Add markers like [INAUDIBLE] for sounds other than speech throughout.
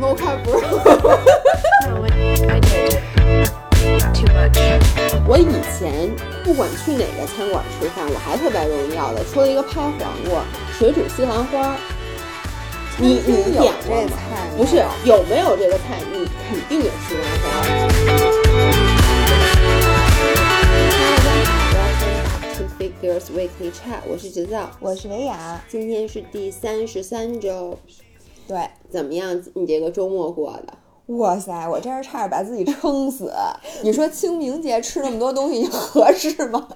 Mocha. [LAUGHS] 我以前不管去哪个餐馆吃饭，我还特别容易要的，除了一个拍黄瓜、水煮西兰花。你你有点过吗不是有没有这个菜？你肯定有西兰花。Two Figures Weekly Chat，我是直造，我是维雅，今天是第三十三周，对，怎么样？你这个周末过的？哇塞，我真是差点把自己撑死。[LAUGHS] 你说清明节吃那么多东西，合适吗？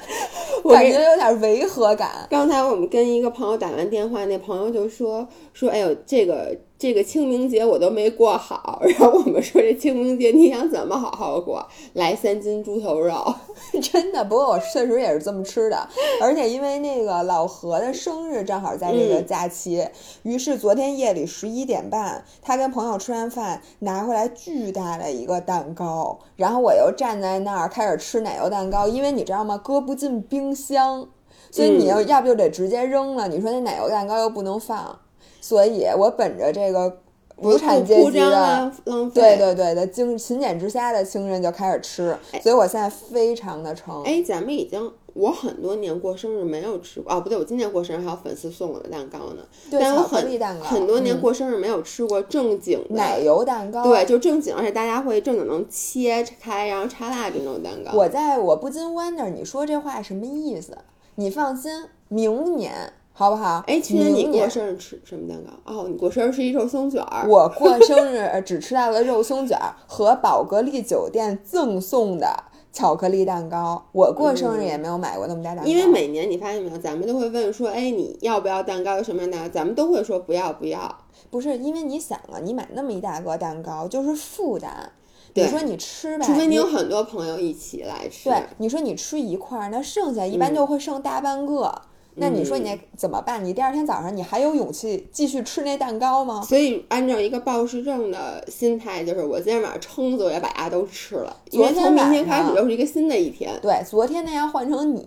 [LAUGHS] 感觉有点违和感。刚才我们跟一个朋友打完电话，那朋友就说说，哎呦，这个这个清明节我都没过好。然后我们说这清明节你想怎么好好过？来三斤猪头肉。[LAUGHS] 真的，不过我确实也是这么吃的，而且因为那个老何的生日正好在这个假期，于是昨天夜里十一点半，他跟朋友吃完饭拿回来巨大的一个蛋糕，然后我又站在那儿开始吃奶油蛋糕，因为你知道吗，搁不进冰箱，所以你要要不就得直接扔了，你说那奶油蛋糕又不能放，所以我本着这个无产阶级的。浪浪费。对对对的，精勤俭持家的情人就开始吃，所以我现在非常的撑。哎，咱们已经，我很多年过生日没有吃过哦，不对，我今年过生日还有粉丝送我的蛋糕呢。对但我很蛋糕很多年嗯过生日没有吃过正经的奶油蛋糕，对，就正经，而且大家会正经能切开，然后插蜡这种蛋糕。我在我不禁 wonder，你说这话什么意思？你放心，明年好不好？哎，去年你过生日吃什么蛋糕？哦，你过生日是一肉松卷儿。我过生日呃只吃到了肉松卷儿和宝格丽酒店赠送的巧克力蛋糕。我过生日也没有买过那么大蛋糕，因为每年你发现没有，咱们都会问说，哎，你要不要蛋糕？有什么样的蛋糕？咱们都会说不要不要。不是因为你想啊，你买那么一大个蛋糕就是负担。你说你吃吧，除非你有很多朋友一起来吃。对，你说你吃一块儿，那剩下一般嗯就会剩大半个。那你说你那怎么办？你第二天早上你还有勇气继续吃那蛋糕吗？所以按照一个暴食症的心态，就是我今天晚上撑死我也把它都吃了，因为昨天从明天开始又是一个新的一天。对，昨天那要换成你，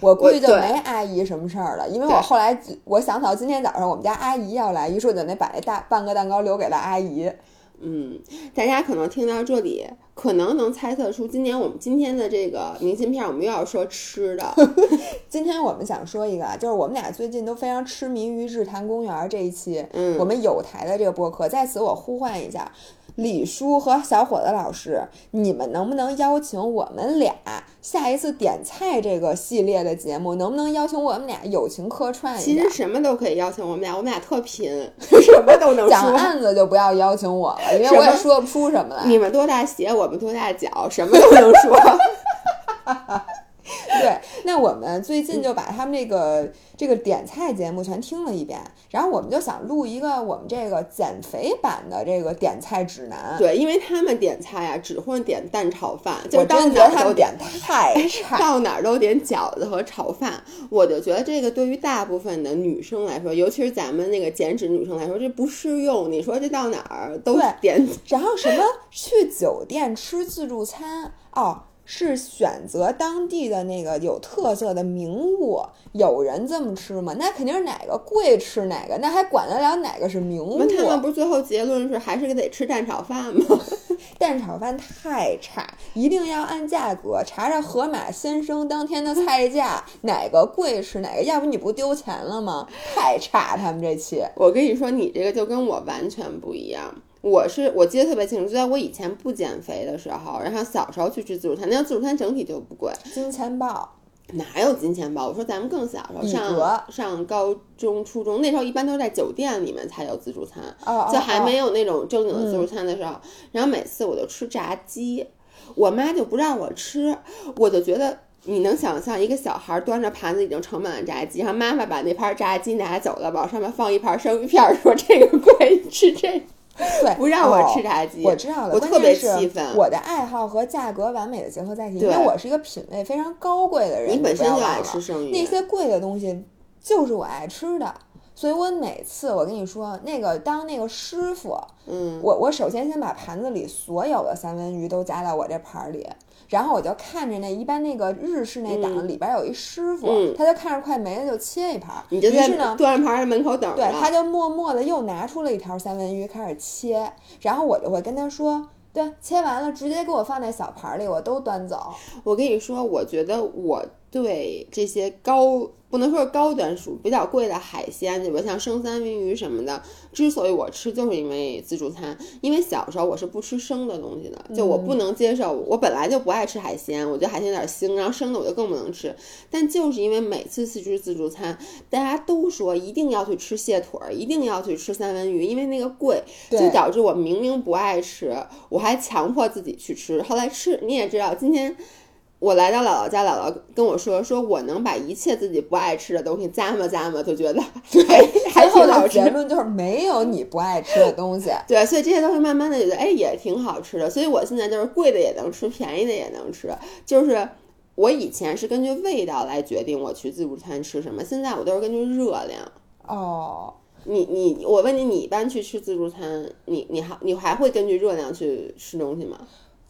我估计就没阿姨什么事儿了，因为我后来我想到今天早上我们家阿姨要来，于是我就得把那大半个蛋糕留给了阿姨。嗯，大家可能听到这里，可能能猜测出今年我们今天的这个明信片，我们又要说吃的。[LAUGHS] 今天我们想说一个啊，就是我们俩最近都非常痴迷于日坛公园这一期，嗯我们有台的这个播客，在此我呼唤一下李叔和小伙子老师，你们能不能邀请我们俩下一次点菜这个系列的节目，能不能邀请我们俩友情客串一下其实？什么都可以邀请我们俩，我们俩特贫，[LAUGHS] 什么都能讲说。案子就不要邀请我了，因为我也说不出什么来。你们多大鞋，我们多大脚，什么都能说。[LAUGHS] [LAUGHS] 对，[LAUGHS] 那我们最近就把他们这个这个点菜节目全听了一遍，然后我们就想录一个我们这个减肥版的这个点菜指南。对，因为他们点菜啊，只会点蛋炒饭，就我真觉得他哪儿都们点太 [LAUGHS] 差。到哪儿都点饺子和炒饭，我就觉得这个对于大部分的女生来说，尤其是咱们那个减脂女生来说，这不适用。你说这到哪儿都点，然后什么去酒店吃自助餐哦，是选择当地的那个有特色的名物。有人这么吃吗？那肯定是哪个贵吃哪个，那还管得了哪个是名物？那他们不是最后结论是还是得吃蛋炒饭吗？[LAUGHS] 蛋炒饭太差，一定要按价格查查河马先生当天的菜价，哪个贵吃哪个，要不你不丢钱了吗？太差，他们这期。我跟你说，你这个就跟我完全不一样。我是我记得特别清楚，就在我以前不减肥的时候，然后小时候去吃自助餐，那自助餐整体就不贵，金钱豹，哪有金钱豹？我说咱们更小时候上上高中、初中那时候，一般都是在酒店里面才有自助餐，哦就还没有。那种正经的自助餐的时候，然后每次我就吃炸鸡，我妈就不让我吃，我就觉得。你能想象一个小孩端着盘子已经盛满了炸鸡，然后妈妈把那盘炸鸡拿走了，往上面放一盘生鱼片，说这个贵，吃这个，对，不让我哦吃炸鸡。我知道了，我特别关键是气愤我的爱好和价格完美的结合在一起，因为我是一个品味非常高贵的人。你本身就爱吃生鱼，那些贵的东西，就是我爱吃的。所以我每次我跟你说，那个当那个师傅，嗯，我我首先先把盘子里所有的三文鱼都夹到我这盘儿里，然后我就看着那一般那个日式那档、嗯里边有一师傅，嗯他就看着快没了就切一盘儿，你就在于是呢。端盘门口等着。对，他就默默的又拿出了一条三文鱼开始切，然后我就会跟他说，对，切完了直接给我放在小盘里，我都端走。我跟你说，我觉得我对这些高不能说是高端属比较贵的海鲜，比如像生三文鱼什么的，之所以我吃，就是因为自助餐。因为小时候我是不吃生的东西的，就我不能接受，我本来就不爱吃海鲜，我觉得海鲜有点腥，然后生的我就更不能吃。但就是因为每次去吃自助餐，大家都说一定要去吃蟹腿儿，一定要去吃三文鱼，因为那个贵，就导致我明明不爱吃，我还强迫自己去吃。后来吃，你也知道，今天我来到姥姥家，姥姥跟我说，说我能把一切自己不爱吃的东西咂摸咂摸，就觉得 [LAUGHS] 对，还挺好吃。结论就是没有你不爱吃的东西。对，所以这些东西慢慢的觉得，哎，也挺好吃的。所以我现在就是贵的也能吃，便宜的也能吃。就是我以前是根据味道来决定我去自助餐吃什么，现在我都是根据热量。哦，你你，我问你，你一般去吃自助餐，你你还你还会根据热量去吃东西吗？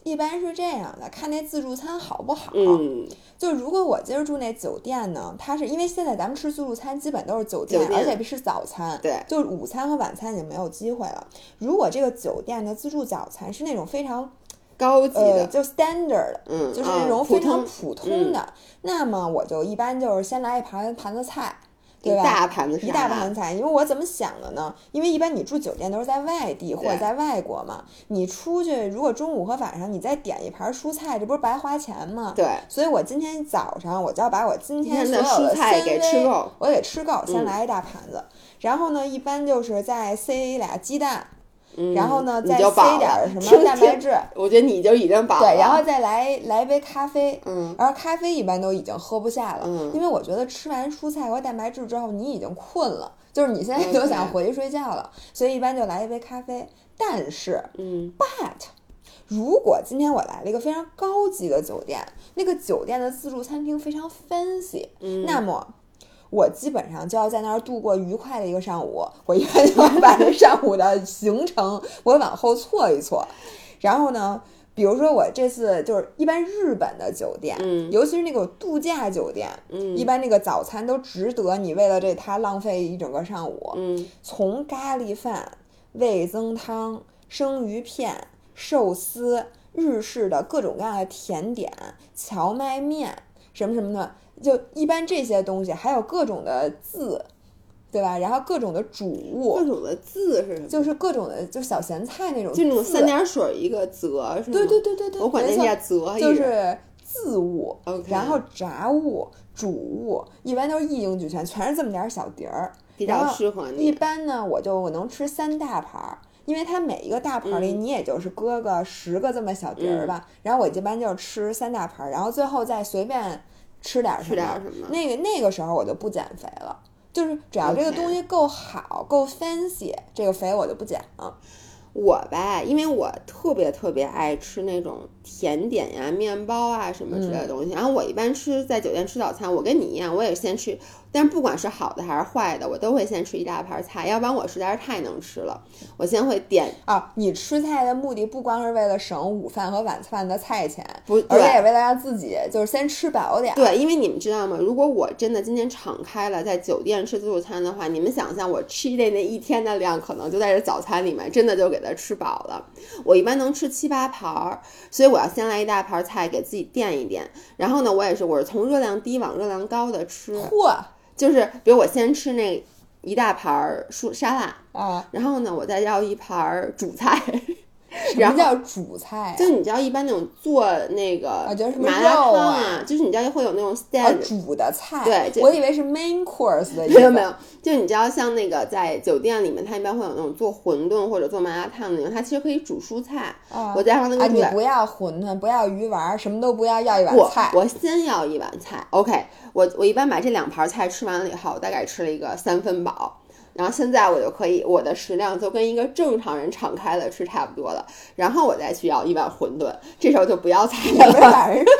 一般是这样的，看那自助餐好不好。嗯，就如果我今儿住那酒店呢，它是因为现在咱们吃自助餐基本都是酒店，酒店而且是早餐，对就是午餐和晚餐已经没有机会了。如果这个酒店的自助早餐是那种非常高级的，呃就 standard，嗯，就是啊那种非常通普通的，那么我就一般就是先来一盘盘子菜，对一吧？大盘子一大盘菜，因为我怎么想的呢？因为一般你住酒店都是在外地或者在外国嘛，你出去如果中午和晚上你再点一盘蔬菜，这不是白花钱吗？对，所以我今天早上我就要把我今天的所有的蔬菜给吃够我给吃够，先嗯来一大盘子，然后呢，一般就是再塞俩鸡蛋，嗯然后呢再塞点儿什么蛋白质，我觉得你就已经饱了。对，然后再来来一杯咖啡，嗯然后咖啡一般都已经喝不下了，嗯因为我觉得吃完蔬菜和蛋白质之后，你已经困了，就是你现在就想回去睡觉了，所以一般就来一杯咖啡。但是嗯，but 如果今天我来了一个非常高级的酒店，那个酒店的自助餐厅非常 fancy，、嗯，那么。我基本上就要在那儿度过愉快的一个上午，我一般就要把这上午的行程我往后错一错，然后呢，比如说我这次就是一般日本的酒店，嗯尤其是那种度假酒店，嗯一般那个早餐都值得你为了这它浪费一整个上午，嗯。从咖喱饭、味增汤、生鱼片、寿司、日式的各种各样的甜点、荞麦面什么什么的，就一般这些东西，还有各种的字，对吧？然后各种的主物各，种的字是什么？就是各种的就小咸菜那种，就那种三。点水一个泽是吗？对对对对对，我管那叫泽，就是字物 OK 然后杂物、主物，一般都是一应俱全，全是这么点儿小碟儿。比较然后适合一。般呢，我就我能吃三大盘儿，因为它每一个大盘儿里，嗯你也就是搁个十个这么小碟儿吧。然后我一般就是吃三大盘儿，然后最后再随便吃点儿什么。吃点儿什么那个那个时候我就不减肥了，就是只要这个东西够好、够 fancy，这个肥我就不减了。我吧，因为我特别特别爱吃那种甜点呀、面包啊什么之类的东西。然后我一般吃在酒店吃早餐，我跟你一样，我也先吃。但是不管是好的还是坏的，我都会先吃一大盘菜，要不然我实在是太能吃了。我先会点，啊，你吃菜的目的不光是为了省午饭和晚饭的菜钱，不而且对也为了让自己就是先吃饱点。对，因为你们知道吗？如果我真的今天敞开了在酒店吃自助餐的话，你们想象我 cheat day 那一天的量，可能就在这早餐里面，真的就给它吃饱了。我一般能吃七八盘儿，所以我要先来一大盘菜给自己垫一垫。然后呢，我也是，我是从热量低往热量高的吃，嚯就是比如我先吃那一大盘儿蔬沙拉，啊！然后呢，我再要一盘儿主菜。什么叫主菜、啊？就你知道，一般那种做那个麻辣烫啊就是你知道会有那种哦 stand，、煮的菜，对我以为是 main course 的。没有没有，就你知道，像那个在酒店里面，它一般会有那种做馄饨或者做麻辣烫的那种，它其实可以煮蔬菜，啊我加上那个啊，你不要馄饨，不要鱼丸，什么都不要，要一碗菜。我先要一碗菜。OK，我我一般把这两盘菜吃完了以后，大概吃了一个三分饱。然后现在我就可以，我的食量就跟一个正常人敞开了吃差不多了。然后我再去要一碗馄饨，这时候就不要菜了。[LAUGHS] 把人折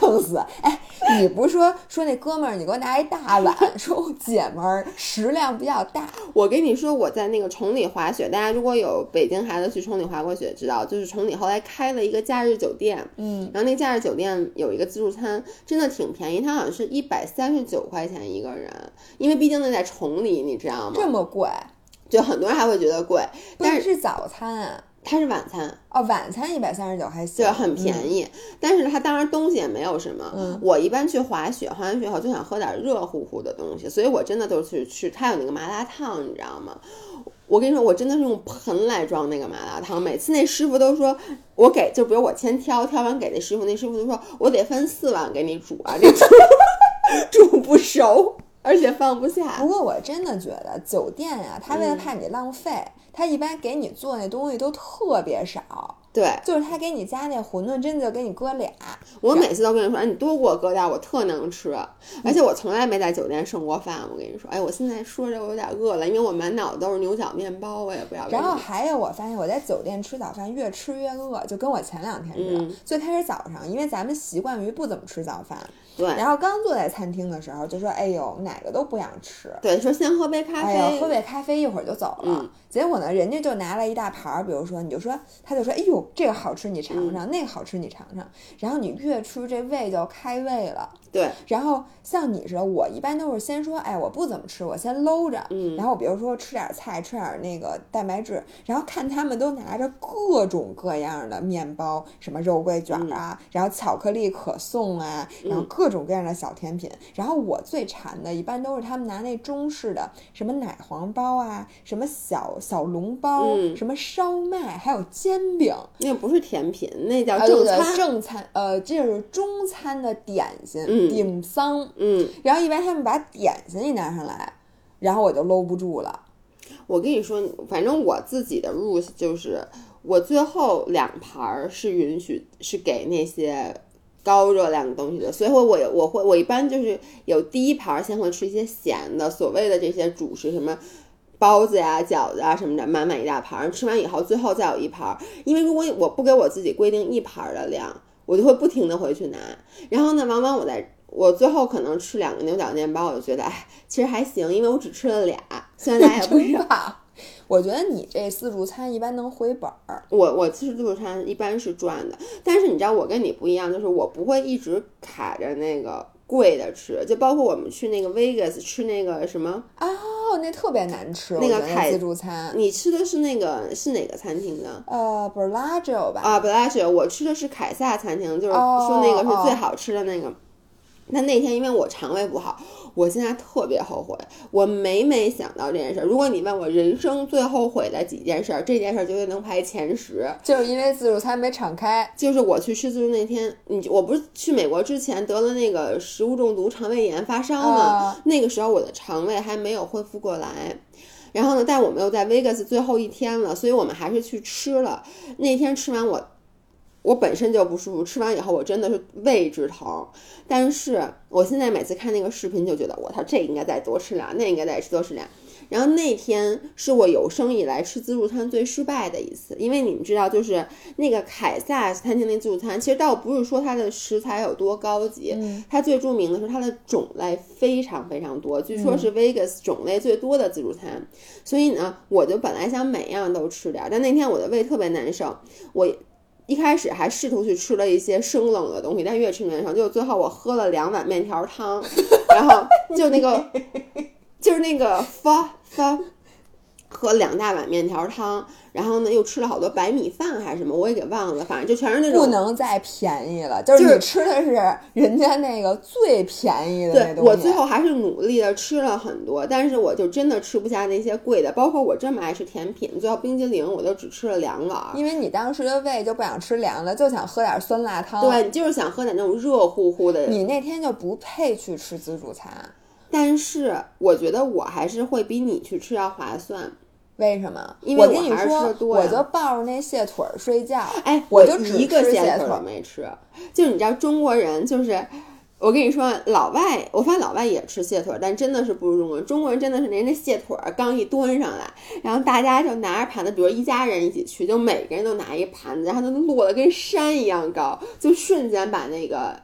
腾死！哎，你不是说说那哥们儿，你给我拿一大碗，说我姐们儿食量比较大，我跟你说，我在那个崇礼滑雪，大家如果有北京孩子去崇礼滑过雪，知道就是崇礼后来开了一个假日酒店，嗯，然后那假日酒店有一个自助餐，真的挺便宜，它好像是一百三十九块钱一个人，因为毕竟那在崇礼，你知道吗？这么贵，就很多人还会觉得贵，但是是是早餐啊？它是晚餐，哦，晚餐一百三十九还行，对，很便宜。但是它当然东西也没有什么。嗯我一般去滑雪，滑完雪后就想喝点热乎乎的东西，所以我真的都是去它有那个麻辣烫，你知道吗？我跟你说，我真的是用盆来装那个麻辣烫，每次那师傅都说我给，就比如我先挑，挑完给那师傅，那师傅就说我得分四碗给你煮啊，这煮 [LAUGHS] 煮不熟，而且放不下不。过我真的觉得酒店呀、他为了嗯怕你浪费，他一般给你做那东西都特别少，对就是他给你加那馄饨，真的就给你搁俩。我每次都跟你说，哎，你多给我搁点儿，我特能吃。而且我从来没在酒店剩过饭。我跟你说，哎，我现在说着我有点饿了，因为我满脑子都是牛角面包，我也不知道为什么。然后还有，我发现我在酒店吃早饭越吃越饿，就跟我前两天似的。嗯最开始早上，因为咱们习惯于不怎么吃早饭，对然后刚坐在餐厅的时候就说：“哎呦，哪个都不想吃。”对，说先喝杯咖啡，喝杯咖啡一会儿就走了。嗯结果呢，人家就拿了一大盘儿，比如说，你就说，他就说，哎呦，这个好吃，你尝嗯尝；那个好吃，你尝尝。然后你越吃，这胃就开胃了。对，然后像你似的，我一般都是先说，哎，我不怎么吃，我先搂着，嗯。然后比如说吃点菜，吃点那个蛋白质，然后看他们都拿着各种各样的面包，什么肉桂卷啊，然后巧克力可颂啊，然后嗯各种各样的小甜品。然后我最馋的，一般都是他们拿那中式的什么奶黄包啊，什么小小笼包，嗯。什么烧麦，还有煎饼。那不是甜品，那叫正餐。正餐，呃，这是中餐的点心，嗯顶桑。嗯，然后一般他们把点心一拿上来，然后我就搂不住了。我跟你说，反正我自己的 rules 就是，我最后两盘儿是允许是给那些高热量的东西的，所以我我我会我一般就是有第一盘儿先会吃一些咸的，所谓的这些主食什么。包子呀、饺子啊什么的，满满一大盘儿，吃完以后最后再有一盘儿。因为如果我不给我自己规定一盘儿的量，我就会不停的回去拿。然后呢，往往我在我最后可能吃两个牛角面包，我就觉得哎，其实还行，因为我只吃了俩，虽然咱也不少。吧？我觉得你这自助餐一般能回本儿。我我其实自助餐一般是赚的，但是你知道我跟你不一样，就是我不会一直卡着那个贵的吃，就包括我们去那个 Vegas 吃那个什么，哦，那特别难吃，那个自助餐。你吃的是那个是哪个餐厅的？呃 b e l a g i o 吧。啊，，Blasio，我吃的是凯撒餐厅，就是哦说那个是最哦好吃的那个。那那天因为我肠胃不好，我现在特别后悔，我每每想到这件事儿。如果你问我人生最后悔的几件事儿，这件事儿绝对能排前十。就是因为自助餐没敞开，就是我去吃自助那天，你我不是去美国之前得了那个食物中毒、肠胃炎发烧吗？啊那个时候我的肠胃还没有恢复过来。然后呢，但我们又在 Vegas 最后一天了，所以我们还是去吃了。那天吃完我，我本身就不舒服，吃完以后我真的是胃直疼。但是我现在每次看那个视频，就觉得我操，这应该再多吃俩，那应该再吃多吃俩。然后那天是我有生以来吃自助餐最失败的一次，因为你们知道，就是那个凯撒餐厅那自助餐，其实倒不是说它的食材有多高级，嗯它最著名的是它的种类非常非常多，据说是 Vegas 种类最多的自助餐。所以呢，我就本来想每样都吃点，但那天我的胃特别难受，我。一开始还试图去吃了一些生冷的东西，但越吃越难受。就最后我喝了两碗面条汤，然后就那个 [LAUGHS] 就是那个发发，喝两大碗面条汤，然后呢又吃了好多白米饭还是什么，我也给忘了，反正就全是那种不能再便宜了。就是你吃的是人家那个最便宜的那对东西。我最后还是努力的吃了很多，但是我就真的吃不下那些贵的，包括我这么爱吃甜品，最后冰激凌我都只吃了两碗。因为你当时的胃就不想吃凉的，就想喝点酸辣汤。对，你就是想喝点那种热乎乎的。你那天就不配去吃自助餐，但是我觉得我还是会比你去吃要划算。为什么？因为我跟你说得，多我就抱着那蟹腿儿睡觉。哎，我就一个蟹腿没吃，就是你知道中国人就是。我跟你说，老外，我发现老外也吃蟹腿儿，但真的是不如中国人。中国人真的是人家蟹腿儿刚一端上来，然后大家就拿着盘子，比如一家人一起去，就每个人都拿一盘子，然后它都摞得跟山一样高，就瞬间把那个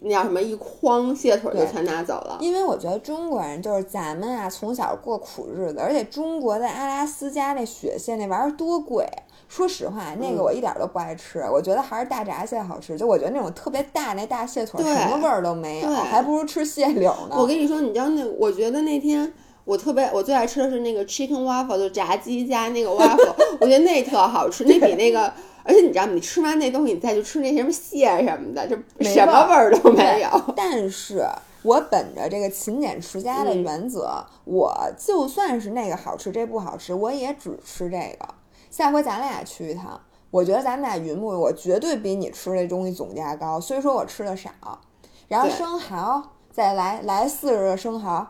那叫什么一筐蟹腿就全拿走了。因为我觉得中国人就是咱们啊，从小过苦日子，而且中国的阿拉斯加那雪蟹那玩意儿多贵。说实话，那嗯个我一点儿都不爱吃，我觉得还是大闸蟹好吃。就我觉得那种特别大那大蟹腿什么味儿都没有，还不如吃蟹柳呢。我跟你说，你知道那，我觉得那天我特别我最爱吃的是那个 chicken waffle，就炸鸡加那个 waffle，[LAUGHS] 我觉得那特好吃，那比那个。而且你知道吗？你吃完那东西，你再去吃那什么蟹什么的，就什么味儿都没有。但是我本着这个勤俭持家的嗯原则，我就算是那个好吃，这不好吃，我也只吃这个。下回咱俩去一趟，我觉得咱们俩云木，我绝对比你吃这东西总价高，虽说我吃的少。然后生蚝再来来四十个生蚝，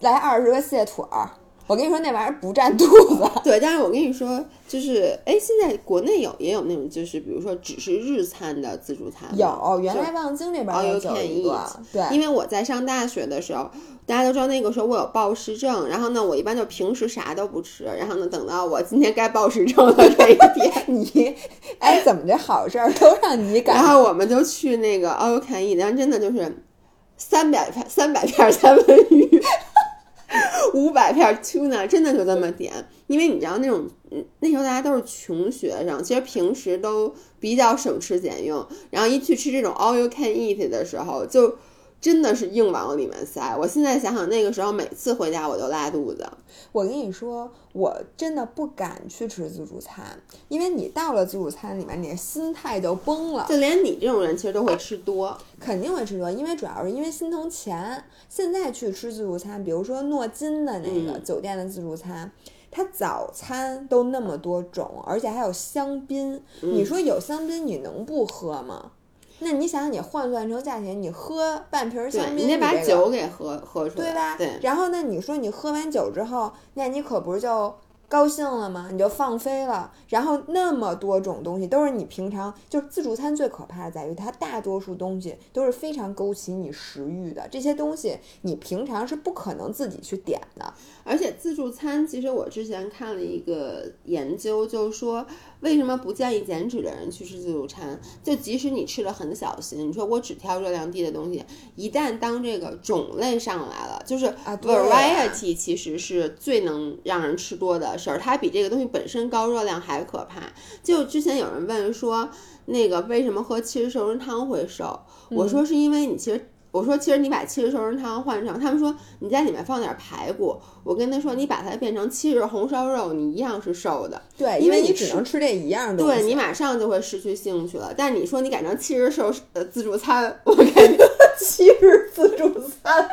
来二十个蟹腿儿。我跟你说，那玩意儿不占肚子。[LAUGHS] 对，但是我跟你说，就是哎，现在国内有也有那种，就是比如说只是日餐的自助餐嘛，有，原来望京那边 you 有一个对，因为我在上大学的时候，大家都知道那个时候我有暴食症，然后呢，我一般就平时啥都不吃，然后呢，等到我今天该暴食症的这一天，[LAUGHS] 你，哎，怎么这好事儿都让你赶 [LAUGHS] 然后我们就去那个 all you can eat，然后真的就是三百片三百片三文鱼。[LAUGHS] 五百片 tuna 真的就这么点，因为你知道那种，那时候大家都是穷学生，其实平时都比较省吃俭用，然后一去吃这种 all you can eat 的时候，就真的是硬往里面塞。我现在想想，那个时候每次回家我都拉肚子。我跟你说，我真的不敢去吃自助餐，因为你到了自助餐里面，你的心态就崩了，就连你这种人其实都会吃多，肯定会吃多，因为主要是因为心疼钱。现在去吃自助餐，比如说诺金的那个嗯酒店的自助餐。它早餐都那么多种，而且还有香槟。你说有香槟，你能不喝吗？那你想想，你换算成价钱，你喝半瓶香槟，你得把酒给喝喝出来，对吧？对，然后那，你说你喝完酒之后，那你可不是就高兴了吗？你就放飞了。然后那么多种东西都是你平常就是自助餐最可怕的在于它大多数东西都是非常勾起你食欲的，这些东西你平常是不可能自己去点的。而且自助餐，其实我之前看了一个研究，就是说为什么不建议减脂的人去吃自助餐？就即使你吃的很小心，你说我只挑热量低的东西，一旦当这个种类上来了，就是 variety 其实是最能让人吃多的事儿，它比这个东西本身高热量还可怕。就之前有人问说，那个为什么喝七十瘦身汤会瘦？我说是因为你其实。我说，其实你把七十瘦身汤换成，他们说你在里面放点排骨，我跟他说你把它变成七十红烧肉，你一样是瘦的。对，因为你吃为你只能吃这一样东西。对你马上就会失去兴趣了。但你说你改成七十瘦呃自助餐，我感觉 [LAUGHS] 七十自助餐，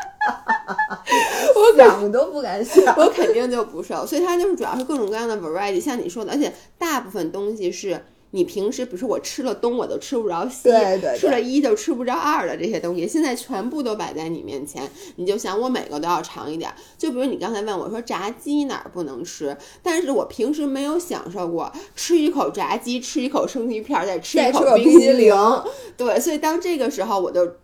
[LAUGHS] 我想都不敢想。我肯定就不瘦。所以它就是主要是各种各样的 variety，像你说的，而且大部分东西是。你平时比如说我吃了东我都吃不着西，对对对吃了一就吃不着二的这些东西，现在全部都摆在你面前，你就想我每个都要尝一点儿。就比如你刚才问我说炸鸡哪儿不能吃，但是我平时没有享受过吃一口炸鸡，吃一口生鱼片儿，再吃一口冰激凌凌。对，所以当这个时候我就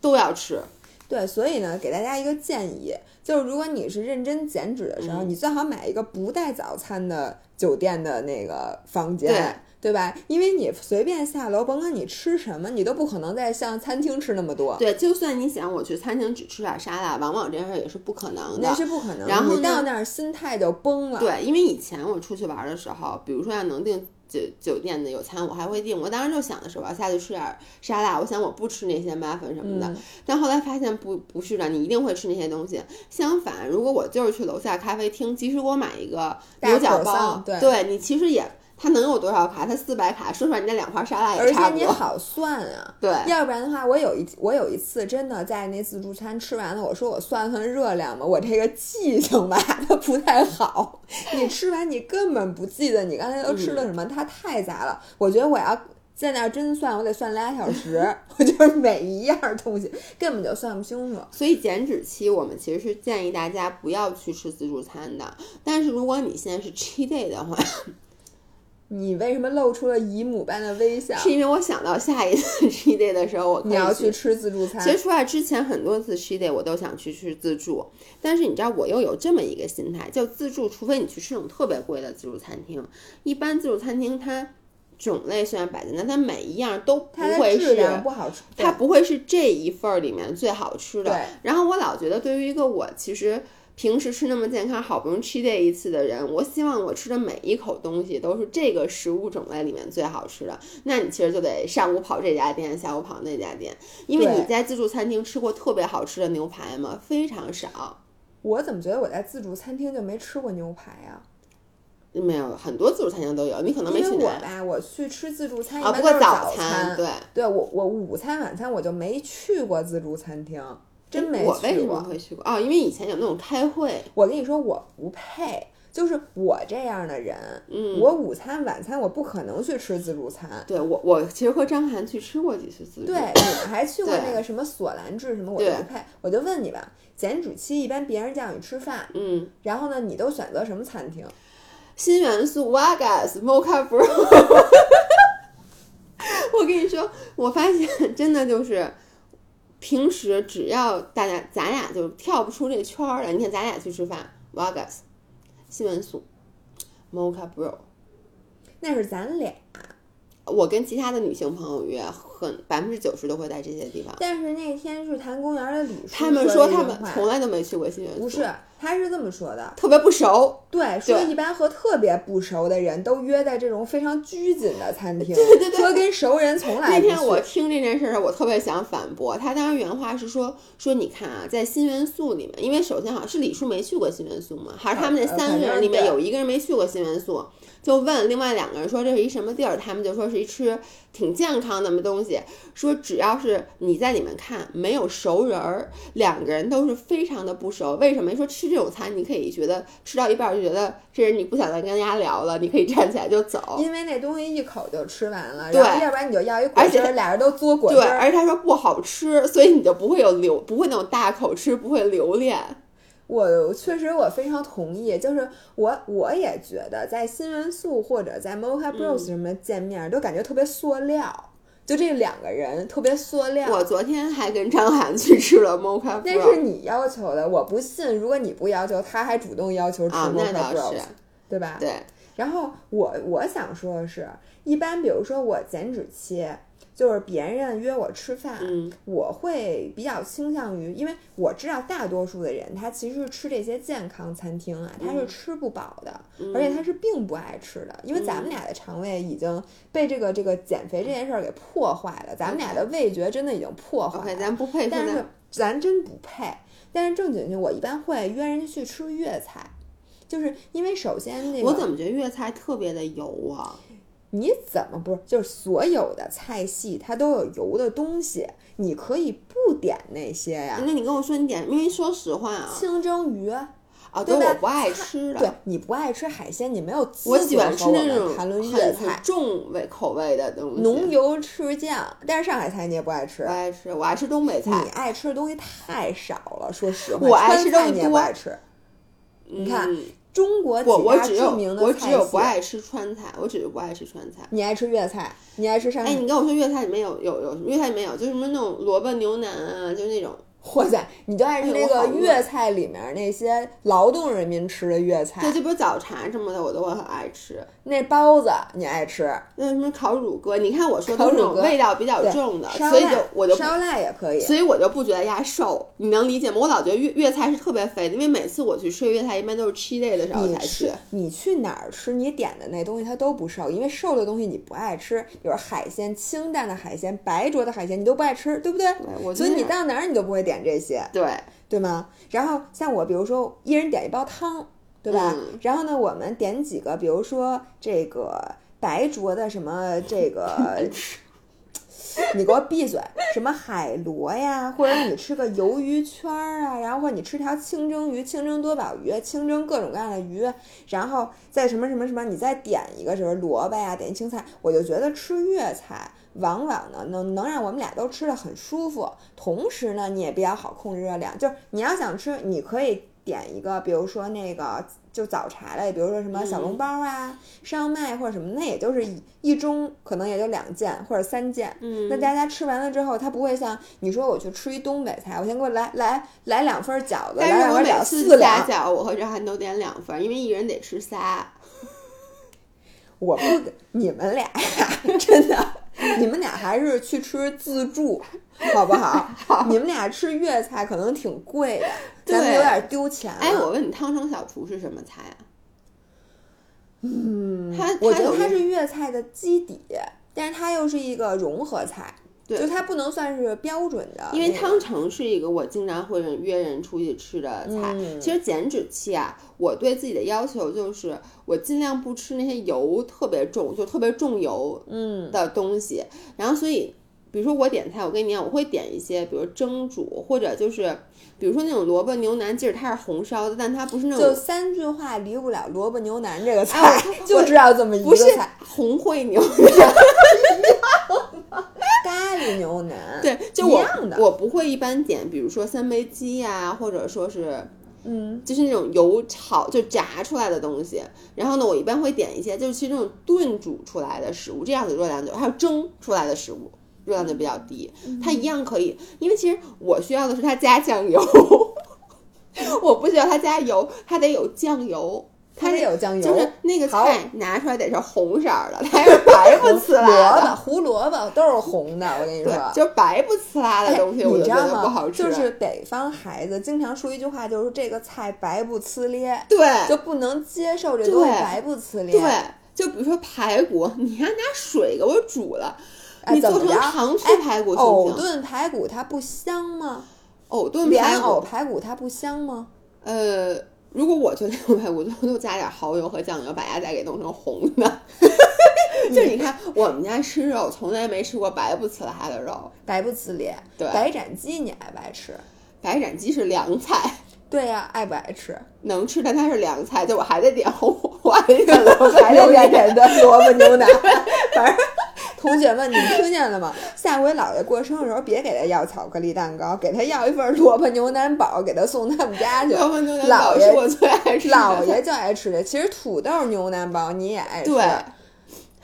都要吃。对，所以呢，给大家一个建议，就是如果你是认真减脂的时候，嗯你最好买一个不带早餐的酒店的那个房间。对对吧？因为你随便下楼，甭管你吃什么，你都不可能在像餐厅吃那么多，对，就算你想我去餐厅只吃点沙拉，往往这事儿也是不可能的。那是不可能的。然后你到那儿心态就崩了。对，因为以前我出去玩的时候，比如说要能订酒酒店的有餐，我还会订。我当时就想的是我要下去吃点沙拉，我想我不吃那些 muffin 什么的。嗯但后来发现不不是的，你一定会吃那些东西。相反，如果我就是去楼下咖啡厅，即使我买一个牛角包颂，对你其实也它能有多少卡？它四百卡，说出来你那两块沙拉而且也差不多。你好算啊。[LAUGHS] 对，要不然的话，我有一我有一次真的在那自助餐吃完了，我说我算算热量吧，我这个记性吧它不太好。[LAUGHS] 你吃完你根本不记得你刚才都吃了什么，它太杂了。我觉得我要在那儿真算，我得算俩小时，[LAUGHS] 我就是每一样东西根本就算不清楚。所以减脂期，我们其实是建议大家不要去吃自助餐的。但是如果你现在是 cheat day 的话，你为什么露出了姨母般的微笑？是因为我想到下一次 [LAUGHS] cheat day 的时候，我你要去去吃自助餐其，实出来之前很多次 cheat day 我都想去吃自助，但是你知道我又有这么一个心态，就自助，除非你去吃那种特别贵的自助餐厅，一般自助餐厅它种类虽然摆在那，但每一样都不会是不好吃，它不会是这一份儿里面最好吃的对。然后我老觉得，对于一个我其实平时吃那么健康，好不容易 cheat day 一次的人，我希望我吃的每一口东西都是这个食物种类里面最好吃的。那你其实就得上午跑这家店，下午跑那家店，因为你在自助餐厅吃过特别好吃的牛排吗？非常少。我怎么觉得我在自助餐厅就没吃过牛排呀、没有很多自助餐厅都有，你可能没去哪为我吧，我去吃自助餐一啊？般都是不过早餐，对，对我我午餐晚餐我就没去过自助餐厅，真没我为什么去过。会去过？哦，因为以前有那种开会，我跟你说，我不配，就是我这样的人，嗯，我午餐晚餐我不可能去吃自助餐。对我我其实和张涵去吃过几次自助，对，你们还去过那个什么索兰治什么，我就不配。我就问你吧，减脂期一般别人叫你吃饭，嗯。然后呢，你都选择什么餐厅？新元素 Wagas Mocha Bro。[LAUGHS] 我跟你说，我发现真的就是，平时只要大家咱俩就跳不出这圈儿来。你看咱俩去吃饭，Vegas，新元素 Mocha Bro。那是咱俩，我跟其他的女性朋友约，很百分之九十都会在这些地方。但是那天是坛公园的李叔他们说说他们从来都没去过新元素，不是，他是这么说的。特别不熟。对，说一般和特别不熟的人都约在这种非常拘谨的餐厅，对对对说跟熟人从来不那天我听这件事儿，我特别想反驳他。当时原话是说说你看啊，在新元素里面，因为首先好像是李叔没去过新元素嘛，还是他们那呃三个人里面有一个人没去过新元素，就问另外两个人说这是一什么地儿，他们就说是一吃挺健康的么东西，说只要是你在里面看没有熟人儿，两个人都是非常的不熟。为什么？说吃这种餐，你可以觉得吃到一半儿就觉得这人你不想再跟人家聊了，你可以站起来就走。[LAUGHS] 因为那东西一口就吃完了，对要不然你就要一果而且汁，俩人都嘬果汁对，而且他说不好吃，所以你就不会有留，不会那种大口吃，不会留恋。我确实我非常同意，就是我我也觉得在新元素或者在 Mocha 嗯 Bros 什么见面、都感觉特别塑料，就这两个人特别塑料。我昨天还跟张涵去吃了 Mocha 那是你要求的，我不信。如果你不要求，他还主动要求吃啊，那 Mocha 倒 Bros，、是，对吧？对，然后我我想说的是，一般比如说我减脂期，就是别人约我吃饭，嗯我会比较倾向于，因为我知道大多数的人他其实吃这些健康餐厅啊，他嗯是吃不饱的，而且他是并不爱吃的，因为咱们俩的肠胃已经被这个这个减肥这件事儿给破坏了，咱们俩的味觉真的已经破坏了。咱不配但是。咱真不配。但是正经去，我一般会约人家去吃粤菜，就是因为首先那个我怎么觉得粤菜特别的油啊？你怎么不是？就是所有的菜系它都有油的东西，你可以不点那些呀。那你跟我说你点，因为说实话啊，清蒸鱼，啊，对吧我不爱吃对，你不爱吃海鲜，你没有资我喜欢吃那种们谈论很粤菜。重味口味的东西。浓油赤酱，但是上海菜你也不爱吃不，爱吃，我爱吃东北菜你。爱吃的东西太少了。说实话，我爱吃川菜你也不爱吃。你看嗯中国我我只有著名的我只有不爱吃川菜，我只是不爱吃川菜。你爱吃粤菜，你爱吃上海。哎，你跟我说粤菜里面有有有粤菜里面有，就是什么那种萝卜牛腩啊，就是那种哇塞，你就爱吃那个粤菜里面那些劳动人民吃的粤菜对，，就比如早茶什么的，我都会很爱吃。那包子你爱吃，那什么烤乳鸽，你看我说的是那种烤乳鸽味道比较重的，所以就我就烧腊也可以。所以我就不觉得鸭瘦，你能理解吗？我老觉得粤粤菜是特别肥的，因为每次我去吃粤菜，一般都是 cheat day 的时候才你吃去。你去哪儿吃，你点的那东西它都不瘦，因为瘦的东西你不爱吃，比如海鲜清淡的海鲜、白灼的海鲜你都不爱吃，对不对？对我所以你到哪儿你都不会点这些，对，对吗？然后像我，比如说一人点一包汤，对吧？嗯然后呢，我们点几个，比如说这个白灼的什么这个。你给我闭嘴！什么海螺呀，或者你吃个鱿鱼圈儿啊，然后或者你吃条清蒸鱼、清蒸多宝鱼、清蒸各种各样的鱼，然后再什么什么什么，你再点一个什么萝卜呀，点一青菜，我就觉得吃粤菜往往呢能能让我们俩都吃的很舒服，同时呢你也比较好控制热量。就是你要想吃，你可以点一个，比如说那个就早茶类，比如说什么小笼包啊、烧麦或者什么，那也就是一一盅可能也就两件或者三件。嗯那大家吃完了之后，它不会像你说我去吃一东北菜，我先给我来来来两份饺子，来我两份饺子四两。下饺，我和张涵都点两份，因为一人得吃仨。[LAUGHS] 我不你们俩真的，[LAUGHS] 你们俩还是去吃自助，好不好？[LAUGHS] 你们俩吃粤菜可能挺贵的，咱们有点丢钱了。哎，我问你，汤城小厨是什么菜啊？嗯，它我觉得它是粤菜的基底，但是它又是一个融合菜，对就它不能算是标准的。因为汤城是一个我经常会约人出去吃的菜。嗯其实减脂期啊，我对自己的要求就是我尽量不吃那些油特别重，就特别重油嗯的东西。然后所以，比如说我点菜，我跟你讲，我会点一些，比如蒸煮或者就是。比如说那种萝卜牛腩，即使它是红烧的，但它不是那种就三句话离不了萝卜牛腩这个菜，就知道这么一不是个菜。红烩牛腩。[LAUGHS] 咖喱牛腩，对，就我一样的我不会一般点，比如说三杯鸡呀、或者说是嗯，就是那种油炒就炸出来的东西。然后呢，我一般会点一些就是其实那种炖煮出来的食物，这样子热量就还有蒸出来的食物。热量就比较低，它一样可以，因为其实我需要的是它加酱油，[LAUGHS] 我不需要它加油，它得有酱油，它得有酱油，就是那个菜拿出来得是红色儿的，[LAUGHS] 它是白不呲啦萝卜、的，胡萝卜都是红的，我跟你说，。就是白不呲啦的哎东西，我觉？得不好吃。就是北方孩子经常说一句话，就是这个菜白不呲咧，对，就不能接受这东西白不呲咧。对，就比如说排骨，你还拿水给我煮了，哎，你做成？糖醋哎排骨行藕不行？炖排骨它不香吗？藕炖莲排骨，藕排骨它不香吗？呃，如果我做莲藕排我，就都加点蚝油和酱油，把鸭仔给弄成红的。[LAUGHS] 就你看，我们家吃肉从来没吃过白不呲啦的肉。白不呲咧。对白斩鸡你爱不爱吃？白斩鸡是凉菜，对呀、爱不爱吃？能吃，但它是凉菜，就我还得点红，我还得点萝卜还得牛腩点点的萝卜牛腩。[LAUGHS] 反正同学们，你听见了吗？下回姥爷过生日的时候，别给他要巧克力蛋糕，给他要一份萝卜牛腩堡，给他送他们家去。萝卜牛是我最爱吃的。姥爷就爱吃这，其实土豆牛腩煲你也爱吃。对，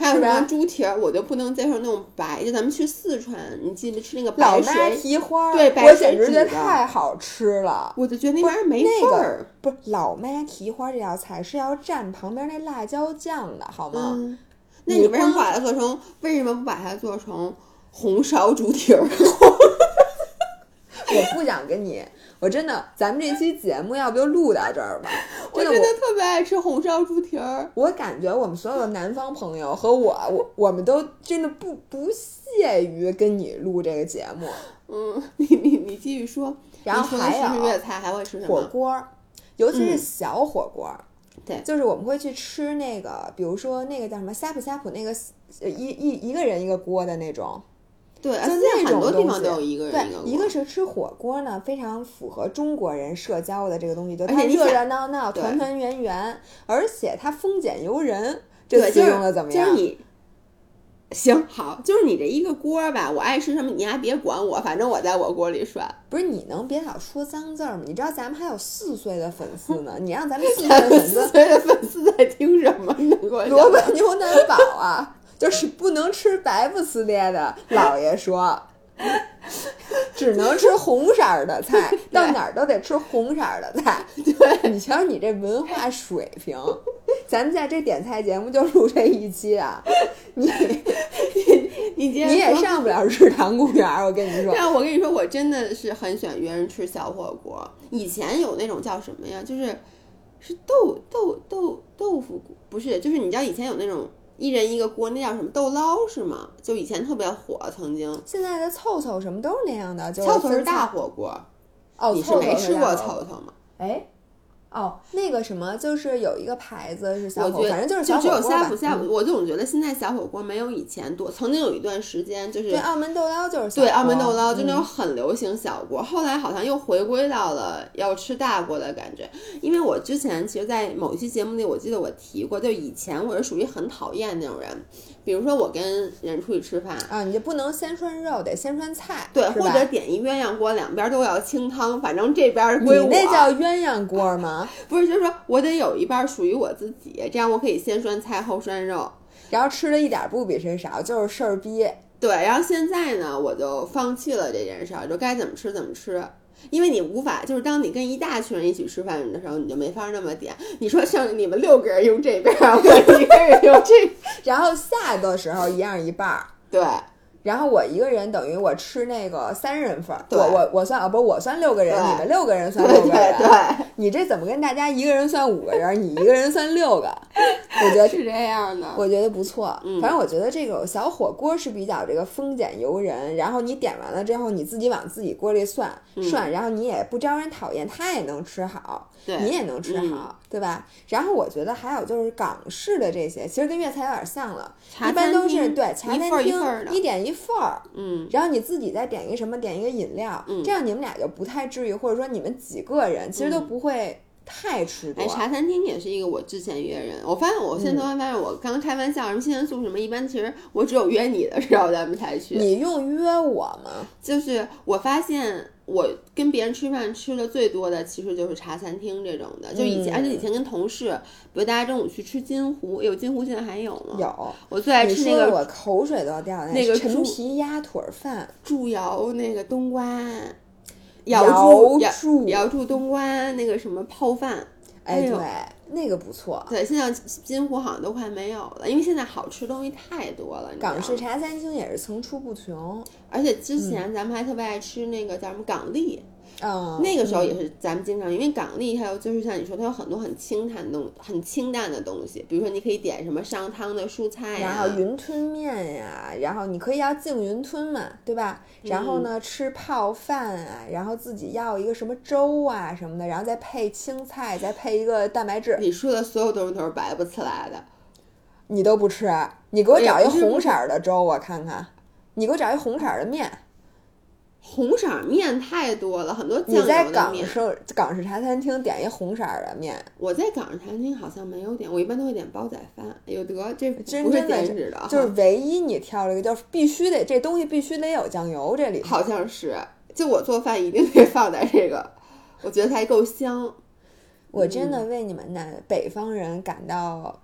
还有什么猪蹄儿，我就不能接受那种白。就咱们去四川，你记得吃那个老妈白水，蹄花，对白我水简直觉得太好吃了。我就觉得那玩意儿没那个味儿。不是老妈蹄花这道菜是要蘸旁边那辣椒酱的，好吗？嗯，那你你为什么光把它做成？为什么不把它做成红烧猪蹄儿？[LAUGHS] 我不想跟你，我真的，咱们这期节目要不就录到这儿吧？[LAUGHS] 我真的，我真的特别爱吃红烧猪蹄儿。我感觉我们所有的南方朋友和我，我我们都真的不不屑于跟你录这个节目。嗯，你你你继续说。然后还有吃粤菜，还会吃什么？火锅，尤其是嗯小火锅儿。对就是我们会去吃那个，比如说那个叫什么呷哺呷哺那个呃一一一个人一个锅的那种，对，就现在那种很多地东西方都有一个人对一个，是吃火锅呢，非常符合中国人社交的这个东西，就而它热热闹闹、对团团圆圆，而且它丰俭由人。这对，词就是用的怎么样？就是你。行好，就是你这一个锅儿吧，我爱吃什么你还别管我，反正我在我锅里涮。不是你能别老说脏字儿吗？你知道咱们还有四岁的粉丝呢，你让咱们 [LAUGHS] 四岁的粉四丝岁的粉丝在听什么？你能给我讲萝卜牛腩堡啊，就是不能吃白不呲咧的。姥爷说，只能吃红色儿的菜，到哪儿都得吃红色儿的菜。对，[LAUGHS] 你瞧你这文化水平，咱们在这点菜节目就录这一期啊，你 [LAUGHS] 你你也上不了日坛公园儿，我跟你说。但我跟你说，我真的是很喜欢约人吃小火锅。以前有那种叫什么呀？就是是豆豆豆豆腐，不是，就是你知道以前有那种一人一个锅，那叫什么豆捞是吗？就以前特别火，曾经。现在的凑凑什么都是那样的，就凑凑是大火锅，哦，你是没吃过凑凑吗？哎，哦，那个什么，就是有一个牌子是小火，锅反正就是就只有小火锅吧呷哺呷哺，嗯我总觉得现在小火锅没有以前多。曾经有一段时间就是对，澳门豆捞就是小对，澳门豆捞就那种嗯很流行小锅，后来好像又回归到了要吃大锅的感觉。因为我之前其实，在某一期节目里，我记得我提过，就以前我是属于很讨厌那种人，比如说我跟人出去吃饭。啊，你就不能先涮肉，得先涮菜，对，或者点一鸳鸯锅，两边都要清汤，反正这边你归我。那叫鸳鸯锅吗？[LAUGHS] 不是，就是说我得有一半属于我自己，这样我可以先涮菜后涮肉。然后吃的一点不比谁少，就是事儿逼。对，然后现在呢，我就放弃了这件事儿，就该怎么吃怎么吃。因为你无法，就是当你跟一大群人一起吃饭的时候，你就没法那么点。你说像你们六个人用这边儿，我一个人用这，[LAUGHS] 然后下的时候一样一半儿。对，然后我一个人等于我吃那个三人份儿，我我我算啊，不是我算六个人，你们六个人算六个人，对对，你这怎么跟大家一个人算五个人，你一个人算六个？我觉得 [LAUGHS] 是这样的。我觉得不错，嗯。反正我觉得这个小火锅是比较这个丰俭由人，然后你点完了之后，你自己往自己锅里涮涮，然后你也不招人讨厌，他也能吃好，你也能吃好，对吧？然后我觉得还有就是港式的这些，其实跟粤菜有点像了，茶一般都是对茶餐厅一点一份儿，嗯，然后你自己再点一个什么，点一个饮料，嗯。这样你们俩就不太至于，或者说你们几个人其实都不会太吃多。哎，茶餐厅也是一个我之前约人，我发现我嗯现在突然发现，我刚开玩笑什么新元素什么，一般其实我只有约你的时候咱们才去。你用约我吗？就是我发现我跟别人吃饭吃的最多的，其实就是茶餐厅这种的。就以前，嗯而且以前跟同事，比如大家中午去吃金湖，有金湖现在还有吗？。有。我最爱吃那个我口水都要掉下来。那个陈皮鸭腿儿饭，祝窑那个冬瓜，瑶柱瑶柱瑶柱冬瓜那个什么泡饭。哎，对，那个不错。对，现在金湖好像都快没有了，因为现在好吃东西太多了。港式茶餐厅也是层出不穷。而且之前咱们还特别爱吃那个叫什么港丽，嗯，那个时候也是咱们经常，因为港丽还有就是像你说，它有很多很清淡的东很清淡的东西，比如说你可以点什么上汤的蔬菜呀、然后云吞面呀，然后你可以要净云吞嘛，对吧？然后呢，吃泡饭啊，然后自己要一个什么粥啊什么的，然后再配青菜，再配一个蛋白质，你说的所有东西都是白不呲来的。你都不吃，你给我找一红色儿的粥，我看看。你给我找一红色儿的面。红色面太多了，很多你酱油的在港。式港式茶餐厅点一红色的面，我在港式餐厅好像没有点，我一般都会点煲仔饭。哎呦得，这真不是真的是减脂的，就是唯一你挑了一个，就是必须得这东西必须得有酱油这里。好像是，就我做饭一定得放在这个，我觉得才够香。我真的为你们南北方人感到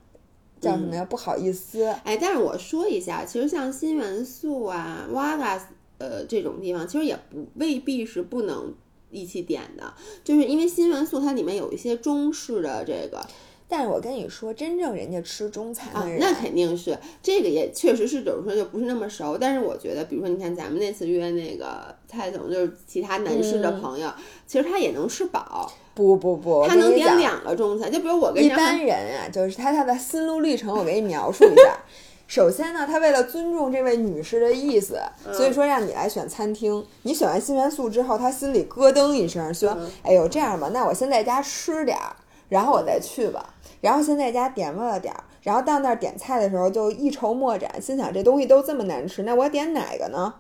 叫什么呀？不好意思。哎，但是我说一下，其实像新元素啊、瓦嘎呃这种地方，其实也不未必是不能一起点的，就是因为新元素它里面有一些中式的这个但是我跟你说，真正人家吃中餐的，人，啊那肯定是这个也确实是怎么说就不是那么熟，但是我觉得，比如说你看咱们那次约那个蔡总，就是其他男士的嗯。朋友，其实他也能吃饱，不不不，他能点两个中餐，就比如我跟一般人啊，就是他他的心路历程，我给你描述一下。[LAUGHS] 首先呢，他为了尊重这位女士的意思，嗯所以说让你来选餐厅。你选完新元素之后，他心里咯噔一声，说：“嗯哎呦，这样吧，那我先在家吃点儿，然后我再去吧。”然后先在家点了点儿，然后到那儿点菜的时候就一筹莫展，心想这东西都这么难吃，那我点哪个呢？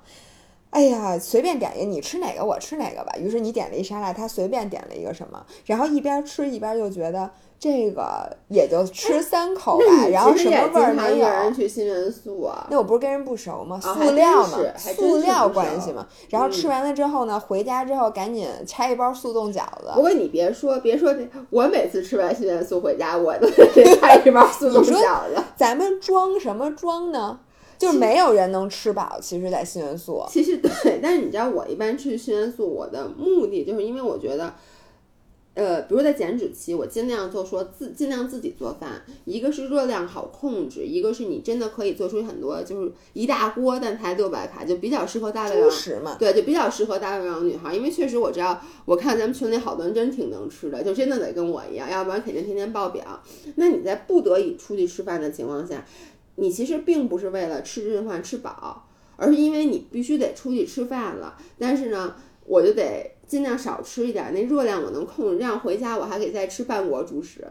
哎呀，随便点一个，你吃哪个我吃哪个吧。于是你点了一沙拉，他随便点了一个什么，然后一边吃一边就觉得这个也就吃三口吧，你然后什么味儿没有人有。去新元素啊。那我不是跟人不熟吗？哦塑料嘛塑料关系嘛。然后吃完了之后呢，回家之后赶紧拆一包速冻饺子。不过你别说，别说这，我每次吃完新元素回家，我都得 [LAUGHS] 拆一包速冻 [LAUGHS] 饺子。咱们装什么装呢？就是没有人能吃饱。其实，在新元素，其实对，但是你知道，我一般吃新元素，我的目的就是因为我觉得，呃，比如在减脂期，我尽量做说自尽量自己做饭，一个是热量好控制，一个是你真的可以做出很多，就是一大锅但才六百卡，就比较适合大胃王。[LAUGHS] 嘛。对，就比较适合大胃王女孩，因为确实我知道，我看咱们群里好多人真挺能吃的，就真的得跟我一样，要不然肯定天天爆表。那你在不得已出去吃饭的情况下，你其实并不是为了吃这顿饭吃饱，而是因为你必须得出去吃饭了。但是呢，我就得尽量少吃一点，那热量我能控制，这样回家我还得再吃半锅主食。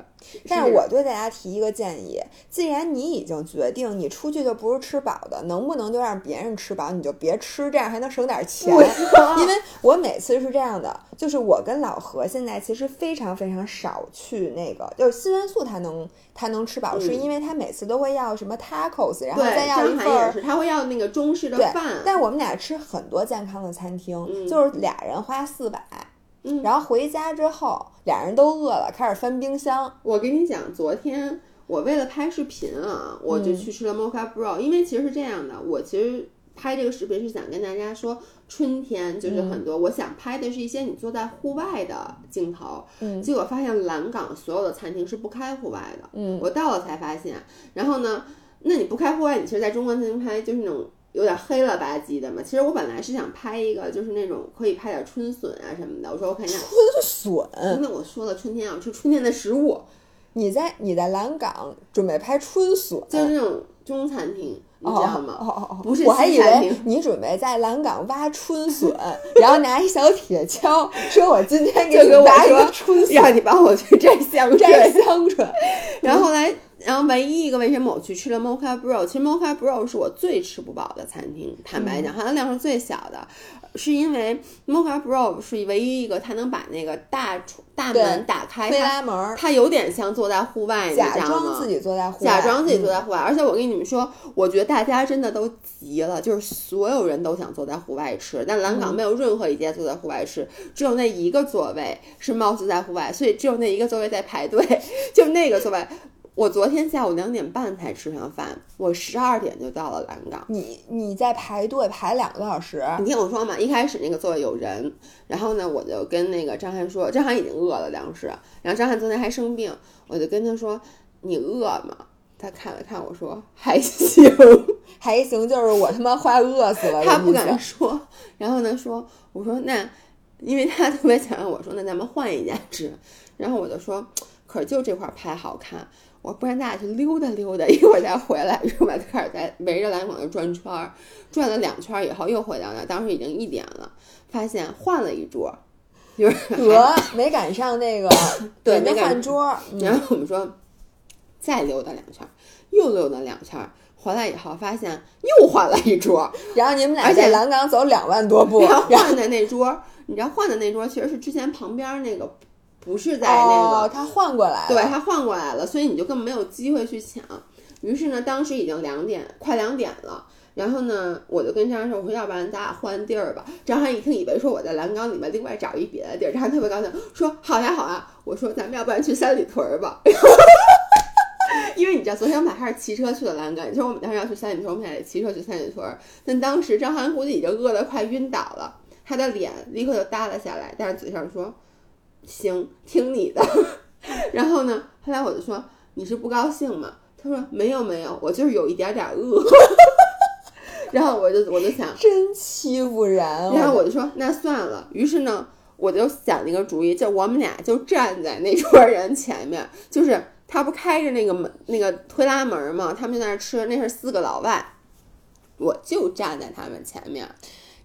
但是我对大家提一个建议，既然你已经决定你出去就不是吃饱的，能不能就让别人吃饱，你就别吃，这样还能省点钱。[LAUGHS] 因为我每次是这样的，就是我跟老何现在其实非常非常少去那个，就是新元素他能他能吃饱，是因为他每次都会要什么 tacos，然后再要一份他会要那个中式的饭，但我们俩吃很多健康的餐厅，嗯。就是俩人花四百、嗯然后回家之后俩人都饿了，开始翻冰箱。我跟你讲，昨天我为了拍视频啊，我就嗯去吃了 Mocha Bro，、因为其实是这样的，我其实拍这个视频是想跟大家说，春天就是很多，我想拍的是一些你坐在户外的镜头。嗯结果发现蓝港所有的餐厅是不开户外的。嗯我到了才发现。然后呢，那你不开户外，你其实在中国餐厅拍就是那种有点黑了吧唧的嘛。其实我本来是想拍一个就是那种可以拍点春笋啊什么的。我说我肯定，笋，因为我说了春天要吃春天的食物，你在你在蓝港准备拍春笋，就是那种中餐厅，你知道吗？哦哦哦，不是我还以为你准备在蓝港挖春笋，然后拿一小铁锹，说我今天给就跟我你挖一个说春笋让你帮我去摘香摘。香椿。然后后来，然后唯一一个为什么我去吃了 Mocha Bro，其实 Mocha Bro 是我最吃不饱的餐厅，坦白讲，它的量是最小的，是因为 Mocha Bro 是唯一一个它能把那个大窗大门打开，推门，它有点像坐在户外，你知假道吗装自？己坐在户外，假装自己坐嗯在户外，而且我跟你们说，我觉得大家真的都急了，就是所有人都想坐在户外吃，但蓝港嗯没有任何一家坐在户外吃，只有那一个座位是貌似在户外，所以只有那一个座位在排队，[LAUGHS] 就那个座位。我昨天下午两点半才吃上饭，我十二点就到了蓝港。你你在排队排两个多小时，你听我说嘛，一开始那个座位有人，然后呢，我就跟那个张翰说，张翰已经饿了当时，然后张翰昨天还生病，我就跟他说，你饿吗？他看了看我说还行，[LAUGHS] 还行，就是我他妈快饿死了，他不敢说，然后呢说，我说那，因为他特别想让我说，那咱们换一家吃，然后我就说，可是就这块拍好看，我说不然咱俩去溜达溜达，[LAUGHS] 一会儿再回来，然后我就开始在围着蓝广那转圈儿，转了两圈儿以后又回到那，当时已经一点了，发现换了一桌，就是 [LAUGHS] 得没赶上那个 [LAUGHS] 对没换桌，嗯然后我们说再溜达两圈儿，又溜达两圈儿，回来以后发现又换了一桌，然后你们俩而且在蓝港走两万多步，换的那桌，你知道换的那桌其实是之前旁边那个，不是在那个，哦，他换过来了，对他换过来了，所以你就根本没有机会去抢。于是呢，当时已经两点，快两点了。然后呢，我就跟张翰说：“我说，要不然咱俩换地儿吧。”张翰一听，以为说我在蓝缸里面另外找一别的地儿，张翰特别高兴，说：“好呀，好呀。”我说：“咱们要不然去三里屯儿吧？” [LAUGHS] 因为你知道，昨天我们俩还是骑车去的蓝港，就是我们当时要去三里屯，我们俩得骑车去三里屯儿。但当时张翰估计已经饿得快晕倒了，他的脸立刻就耷拉下来，但是嘴上说：“行，听你的。[LAUGHS] ”然后呢，后来我就说：“你是不高兴吗？”他说：“没有没有，我就是有一点点饿。[LAUGHS] ”然后我就我就想，真欺负人，然后我就说那算了。于是呢，我就想了一个主意，就我们俩就站在那桌人前面，就是他不开着那个门那个推拉门嘛，他们就在那吃，那是四个老外，我就站在他们前面，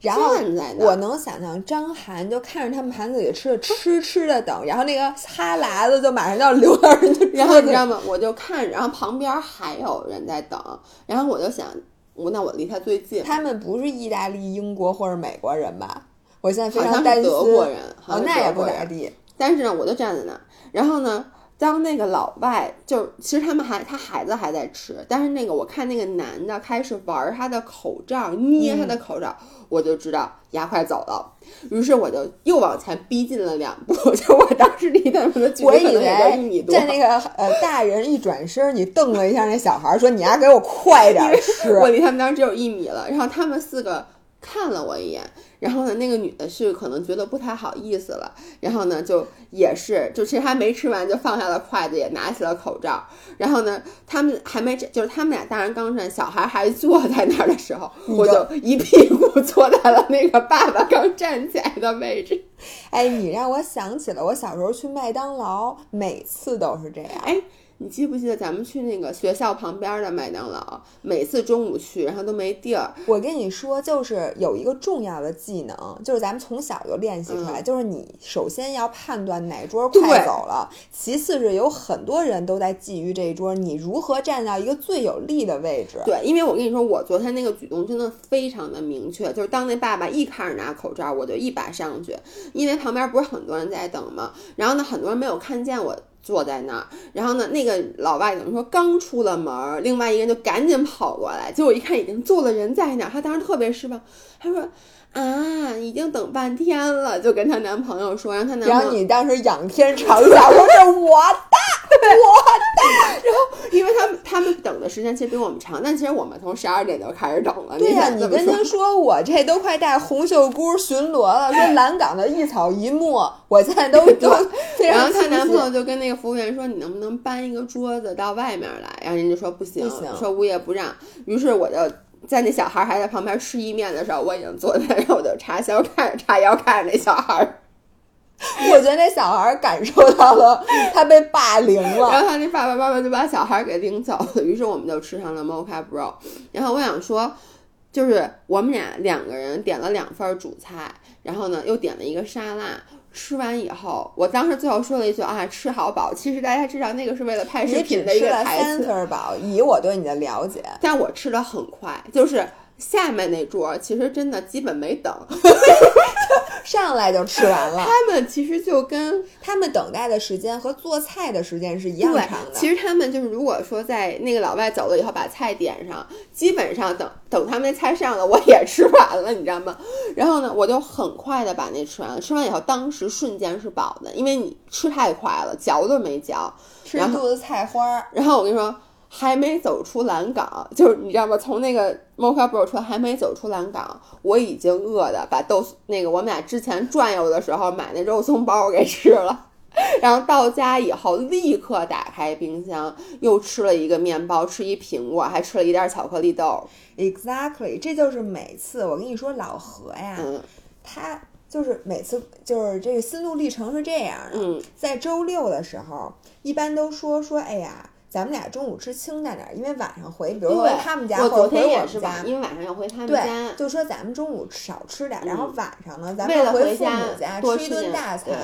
然后我能想象张涵就看着他们盘子里吃的痴痴的等，然后那个哈喇子就马上就要流到人家然后你知道吗？我就看，然后旁边还有人在等，然后我就想，我那我离他最近，他们不是意大利、英国或者美国人吧？我现在非常担心。德国人，好像，哦那也。不咋地。但是呢，我就站在那儿，然后呢，当那个老外就其实他们还他孩子还在吃，但是那个我看那个男的开始玩他的口罩，捏他的口罩，我就知道牙快走了，于是我就又往前逼近了两步，[LAUGHS] 就我当时离他们的距离可能也就一米多，为在那个呃大人一转身，你瞪了一下那小孩，说：“你丫给我快点吃。我离他们当时只有一米了，然后他们四个看了我一眼，然后呢，那个女的是可能觉得不太好意思了，然后呢，就也是，就其实还没吃完就放下了筷子，也拿起了口罩，然后呢，他们还没就是他们俩大人刚站，小孩还坐在那儿的时候，我就一屁股坐在了那个爸爸刚站起来的位置。哎，你让我想起了我小时候去麦当劳，每次都是这样。哎，你记不记得咱们去那个学校旁边的麦当劳，每次中午去，然后都没地儿，我跟你说，就是有一个重要的技能，就是咱们从小就练习出来，就是你首先要判断哪桌快走了，其次是有很多人都在觊觎这一桌，你如何站到一个最有利的位置。对，因为我跟你说，我昨天那个举动真的非常的明确，就是当那爸爸一开始拿口罩，我就一把上去，因为旁边不是很多人在等嘛，然后呢，很多人没有看见我。坐在那儿，然后呢，那个老外等于说刚出了门儿，另外一个人就赶紧跑过来，结果一看已经坐了人在那儿，她当时特别失望，她说啊，已经等半天了，就跟她男朋友说，让她男朋友然后你当时仰天长 [LAUGHS] 啸，说：“是我的，我的。”因为他们他们等的时间其实比我们长，但其实我们从十二点就开始等了。对呀、呀、你跟他说我这都快带红袖箍巡逻了，说蓝港的一草一木，我现在都 [LAUGHS] 都非然后她常清晰男朋友就跟那个服务员说：“你能不能搬一个桌子到外面来？”然后人家说不行，不行说物业不让。于是我就在那小孩还在旁边吃意面的时候，我已经坐在那儿，我就叉腰看着插腰看着那小孩儿。[LAUGHS] 我觉得那小孩儿感受到了他被霸凌了然。后他那爸爸妈妈就把小孩给领走了，于是我们就吃上了 Mocha Bro。然后我想说，就是我们俩两个人点了两份主菜，然后呢又点了一个沙拉。吃完以后，我当时最后说了一句啊，吃好饱。其实大家知道那个是为了拍视频的一个台词，三份饱，以我对你的了解，但我吃的很快，就是下面那桌其实真的基本没等，[LAUGHS] 上来就吃完了。他们其实就跟他们等待的时间和做菜的时间是一样长的。，其实他们就是如果说在那个老外走了以后把菜点上，基本上等等他们那菜上了，我也吃完了，你知道吗？然后呢，我就很快的把那吃完了，吃完以后当时瞬间是饱的，因为你吃太快了，嚼都没嚼。吃一肚子菜花儿，然后我跟你说。还没走出蓝港，就是你知道吗？从那个 Mocha Bro 出来，还没走出蓝港，我已经饿的把豆那个我们俩之前转悠的时候买那肉松包给吃了，[LAUGHS] 然后到家以后立刻打开冰箱，又吃了一个面包，吃一苹果，还吃了一袋巧克力豆。Exactly，这就是每次我跟你说老何呀，嗯他就是每次就是这个心路历程是这样的，嗯在周六的时候，一般都说说，哎呀，咱们俩中午吃清淡点儿，因为晚上回，比如说回他们家我或者回我们家吧，，因为晚上要回他们对家，。就说咱们中午少吃点儿，然后嗯晚上呢，咱为们回父母家吃一顿大餐，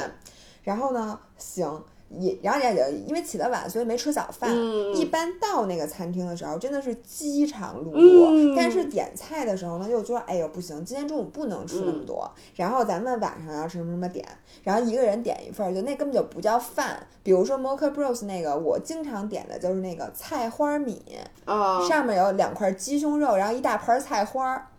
然后呢，行。也，然后也就因为起得晚，所以没吃早饭。嗯一般到那个餐厅的时候，真的是饥肠辘辘。嗯但是点菜的时候呢，又觉得哎呦不行，今天中午不能吃那么多。然后咱们晚上要吃什么什么点，然后一个人点一份儿，就那根本就不叫饭。比如说 Mocha Bros 那个，我经常点的就是那个菜花米，啊，上面有两块鸡胸肉，然后一大盘菜花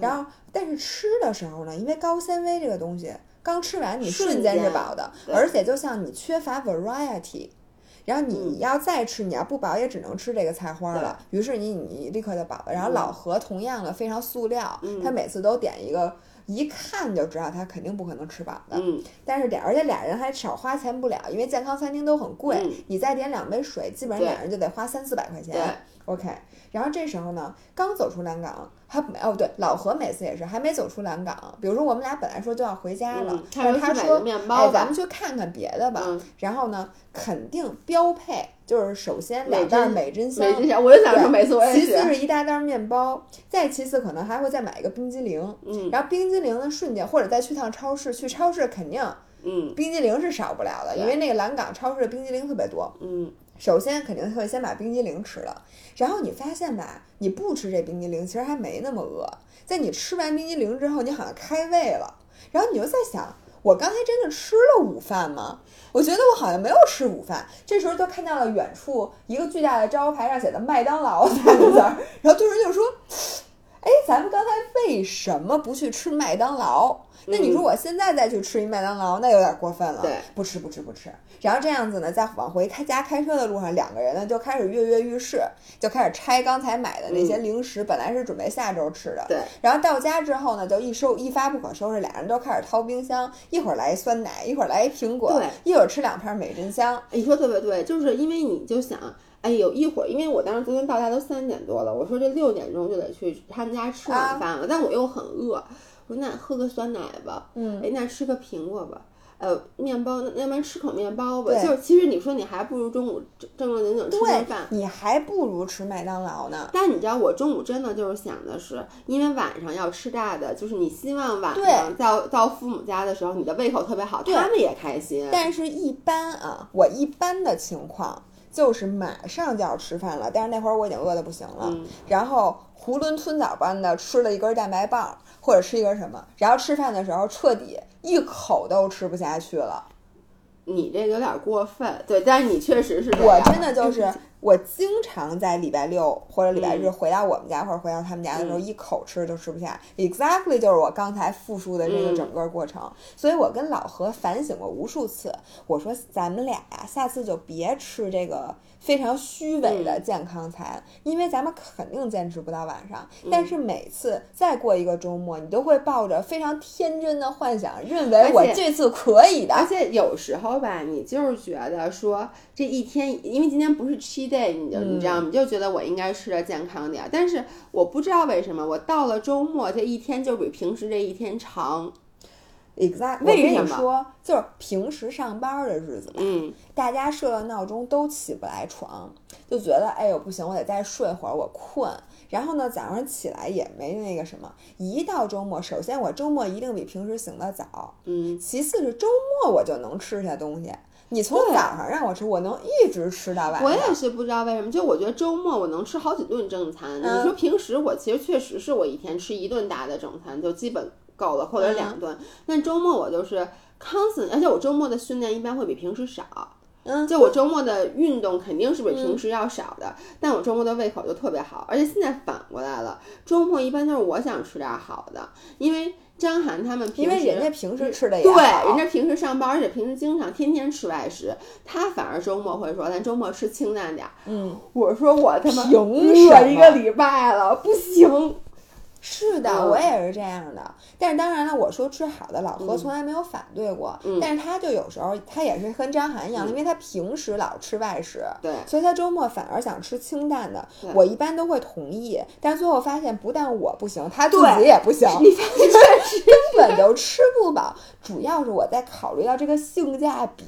然后，但是吃的时候呢，因为高纤维这个东西，刚吃完你瞬瞬间是饱的，而且就像你缺乏 variety。然后你要再吃，你要不饱也只能吃这个菜花了。于是你你立刻就饱了。然后嗯老何同样的非常塑料，他每次都点一个，一看就知道他肯定不可能吃饱的。嗯但是点，而且俩人还少花钱不了，因为健康餐厅都很贵，嗯你再点两杯水，基本上俩人就得花三四百块钱。对 OK，然后这时候呢，刚走出蓝港，还没哦对，老何每次也是还没走出蓝港。比如说我们俩本来说就要回家了，但是他说哎，咱们去看看别的吧。嗯然后呢，肯定标配就是首先两袋珍美珍香，没之前我就想说，每次我也其次是，是一大袋面包，再其次可能还会再买一个冰激凌。嗯然后冰激凌呢，瞬间或者再去趟超市，去超市肯定嗯冰激凌是少不了的，因为那个蓝港超市的冰激凌特别多。嗯首先肯定会先把冰激凌吃了，然后你发现吧，你不吃这冰激凌，其实还没那么饿。在你吃完冰激凌之后，你好像开胃了，然后你就在想，我刚才真的吃了午饭吗？我觉得我好像没有吃午饭。这时候就看到了远处一个巨大的招牌上写的麦当劳三个字儿，[LAUGHS] 然后突然就说：“哎，咱们刚才为什么不去吃麦当劳？”那你说我现在再去吃一麦当劳，那有点过分了。对，不吃不吃不吃。然后这样子呢，在往回开家开车的路上，两个人呢就开始跃跃欲试，就开始拆刚才买的那些零食，本来是准备下周吃的。对。然后到家之后呢，就一收一发不可收拾，俩人都开始掏冰箱，一会儿来一酸奶，一会儿来一苹果，对，一会儿吃两片美珍香。你说特别对，就是因为你就想，哎，有一会儿，因为我当时昨天到家都三点多了，我说这六点钟就得去他们家吃晚饭了，但我又很饿，我说那喝个酸奶吧，嗯，哎，那吃个苹果吧。呃，面包，那要不然吃口面包吧。就是其实你说你还不如中午正正正经经吃顿饭。，你还不如吃麦当劳呢。但你知道，我中午真的就是想的是，因为晚上要吃大的，就是你希望晚上到到父母家的时候，你的胃口特别好，对他们也开心。但是，一般啊，我一般的情况就是马上就要吃饭了，但是那会儿我已经饿得不行了，嗯然后囫囵吞枣般的吃了一根蛋白棒，或者吃一根什么，然后吃饭的时候彻底一口都吃不下去了。你这有点过分，对，但是你确实是我真的就是我经常在礼拜六或者礼拜日回到我们家或者回到他们家的时候，嗯一口吃都吃不下。Exactly 就是我刚才复述的这个嗯整个过程。所以我跟老何反省过无数次，我说咱们俩呀，下次就别吃这个非常虚伪的健康餐，因为咱们肯定坚持不到晚上。但是每次再过一个周末，你都会抱着非常天真的幻想，认为我这次可以的。而且有时候吧，你就是觉得说这一天，因为今天不是 cheat day，你就你知道吗？你就觉得我应该吃的健康点儿。但是我不知道为什么，我到了周末这一天就比平时这一天长。Exactly，为什么说，就是平时上班的日子吧，嗯，大家设了闹钟都起不来床，就觉得哎呦不行，我得再睡会儿，我困。然后呢，早上起来也没那个什么。一到周末，首先我周末一定比平时醒得早，嗯，其次是周末我就能吃下东西。你从早上让我吃，我能一直吃到晚上。我也是不知道为什么，就我觉得周末我能吃好几顿正餐。嗯你说平时我其实确实是我一天吃一顿大的正餐就基本够了，或者两顿。但周末我就是 constant，而且我周末的训练一般会比平时少。嗯，就我周末的运动肯定是比平时要少的，但我周末的胃口就特别好，而且现在反过来了，周末一般都是我想吃点好的，因为张涵他们平时因为人家平时吃的也对，人家平时上班，而且平时经常天天吃外食，他反而周末会说，咱周末吃清淡点儿。嗯，我说我他妈饿一个礼拜了，不行。是的，嗯我也是这样的。但是当然了，我说吃好的，老何嗯从来没有反对过。嗯但是他就有时候他也是跟张涵一样，因为他平时老吃外食，对所以他周末反而想吃清淡的。我一般都会同意，但最后发现不但我不行，他自对己也不行，你发现 [LAUGHS] 根本就吃不饱。主要是我在考虑到这个性价比。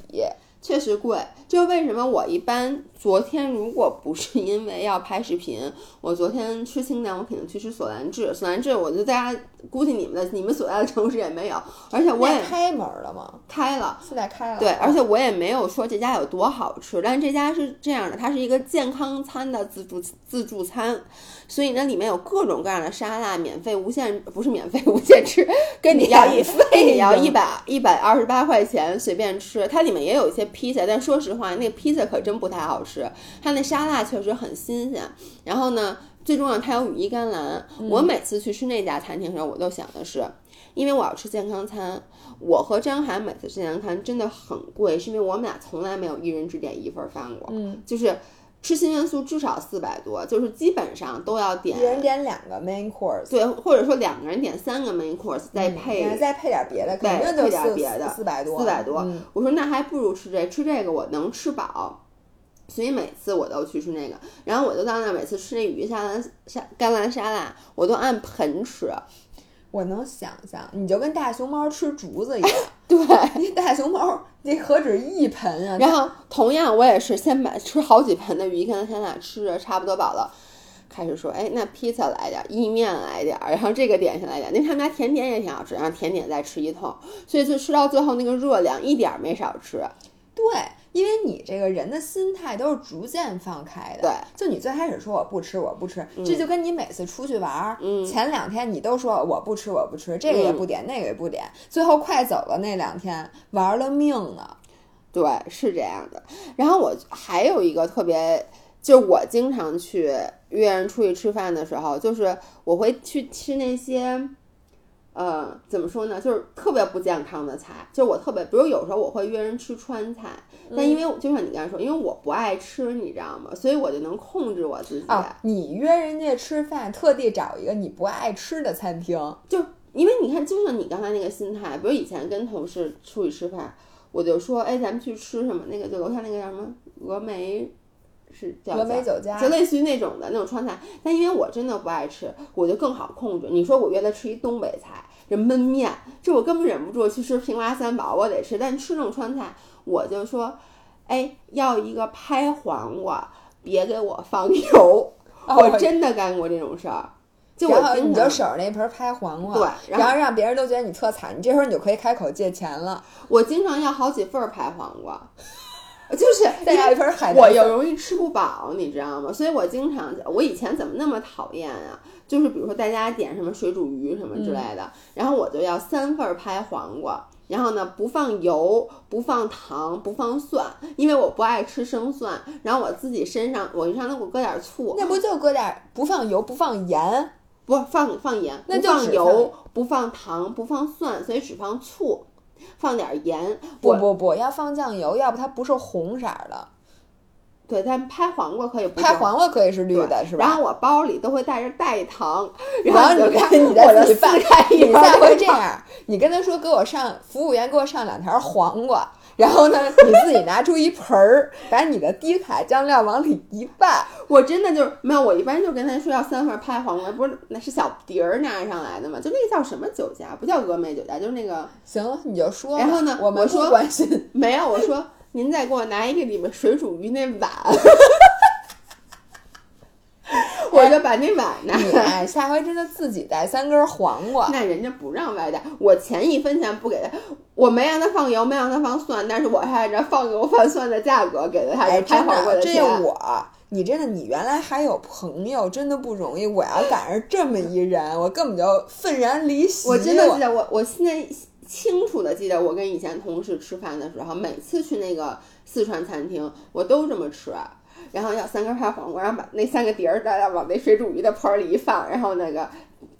确实贵，就为什么我一般昨天如果不是因为要拍视频，我昨天吃清淡，我肯定去吃索兰治。索兰治，我就大家估计你们的你们所在的城市也没有，而且我也开门了吗？开了。现在开了。对，而且我也没有说这家有多好吃，但是这家是这样的，它是一个健康餐的自助自助餐，所以呢里面有各种各样的沙拉，免费无限不是免费无限吃，跟你要一免费跟你要一百一百二十八块钱随便吃，它里面也有一些披萨，但说实话那个披萨可真不太好吃，它那沙拉确实很新鲜，然后呢。最重要，它有羽衣甘蓝。我每次去吃那家餐厅的时候，我都想的是，因为我要吃健康餐，我和张涵每次吃健康餐真的很贵，是因为我们俩从来没有一人只点一份饭过，嗯，就是吃新元素至少四百多，就是基本上都要点一人点两个 main course，对，或者说两个人点三个 main course，再配、嗯再配点别的，肯对配定就四点别的四百多，四百多。嗯我说那还不如吃这，吃这个我能吃饱。所以每次我都去吃那个，然后我就到那儿每次吃那羽衣沙拉沙甘蓝沙拉，我都按盆吃。我能想象，你就跟大熊猫吃竹子一样。[LAUGHS] 对，[LAUGHS] 那大熊猫那何止一盆啊！然后同样我也是先把吃好几盆的羽衣甘蓝沙拉，吃着差不多饱了，开始说，哎，那披萨来点儿，意面来点儿，然后这个点心来点儿，那他们家甜点也挺好吃，然后甜点再吃一通，所以就吃到最后那个热量一点儿没少吃。对，因为你这个人的心态都是逐渐放开的。对，就你最开始说我不吃，我不吃，这就跟你每次出去玩儿，嗯前两天你都说我不吃，我不吃，这个也不点，那个也不点，最后快走了那两天玩了命呢。对，是这样的。然后我还有一个特别，就是我经常去约人出去吃饭的时候，就是我会去吃那些，呃，怎么说呢，就是特别不健康的菜。就我特别，比如有时候我会约人吃川菜，但因为就像你刚才说，因为我不爱吃，你知道吗？所以我就能控制我自己。啊，你约人家吃饭，特地找一个你不爱吃的餐厅，就因为你看，就像你刚才那个心态，比如以前跟同事出去吃饭，我就说，哎，咱们去吃什么？那个就楼下那个叫什么峨眉，是叫峨眉酒家就类似于那种的那种川菜。但因为我真的不爱吃，我就更好控制。你说我约他吃一东北菜，这焖面，这我根本忍不住去吃平娃三宝，我得吃。但吃那种川菜，我就说，哎，要一个拍黄瓜，别给我放油。[LAUGHS] 哦我真的干过这种事儿。就我然后你就守着那盆拍黄瓜，对然后让别人都觉得你特惨，你这时候你就可以开口借钱了，我经常要好几份儿拍黄瓜，[LAUGHS] 就是再要一盆海带我丝又容易吃不饱，你知道吗？所以我经常，我以前怎么那么讨厌啊？就是比如说大家点什么水煮鱼什么之类的，然后我就要三份拍黄瓜，然后呢，不放油，不放糖，不放蒜，因为我不爱吃生蒜。然后我自己身上，我上头我搁点醋，那不就搁点儿不放油不放盐？不放放盐，不那就只放油，不放糖，不放蒜，所以只放醋，放点盐。不不不，要放酱油，要不它不是红色儿的。对，但拍黄瓜可以不拍黄瓜可以是绿的，是吧？然后我包里都会带着代糖，然后你看看你我就撕再自己拌，开 [LAUGHS] 一你下包代回这样，你跟他说给我上服务员给我上两条黄瓜，然后呢你自己拿出一盆儿，把你的低卡酱料往里一拌，[LAUGHS] 我真的就是没有，我一般就跟他说要三份拍黄瓜，不是那是小碟儿拿上来的嘛，就那个叫什么酒家，不叫峨眉酒家，就是那个行了你就说吧。然后呢我们说关心。没有，我说您再给我拿一个里面水煮鱼那碗，[LAUGHS] 我就把那碗拿你来。哎，下回真的自己带三根黄瓜。那人家不让外带，我钱一分钱不给他，我没让他放油，没让他放蒜，但是我还按照放油放蒜的价格给了他哎，拍黄瓜钱。我，你真的，你原来还有朋友，真的不容易。我要赶上这么一人，我根本就愤然离席。我真的我我现在清楚的记得，我跟以前同事吃饭的时候，每次去那个四川餐厅，我都这么吃。然后要三根拍黄瓜，然后把那三个碟儿再往那水煮鱼的盆里一放，然后那个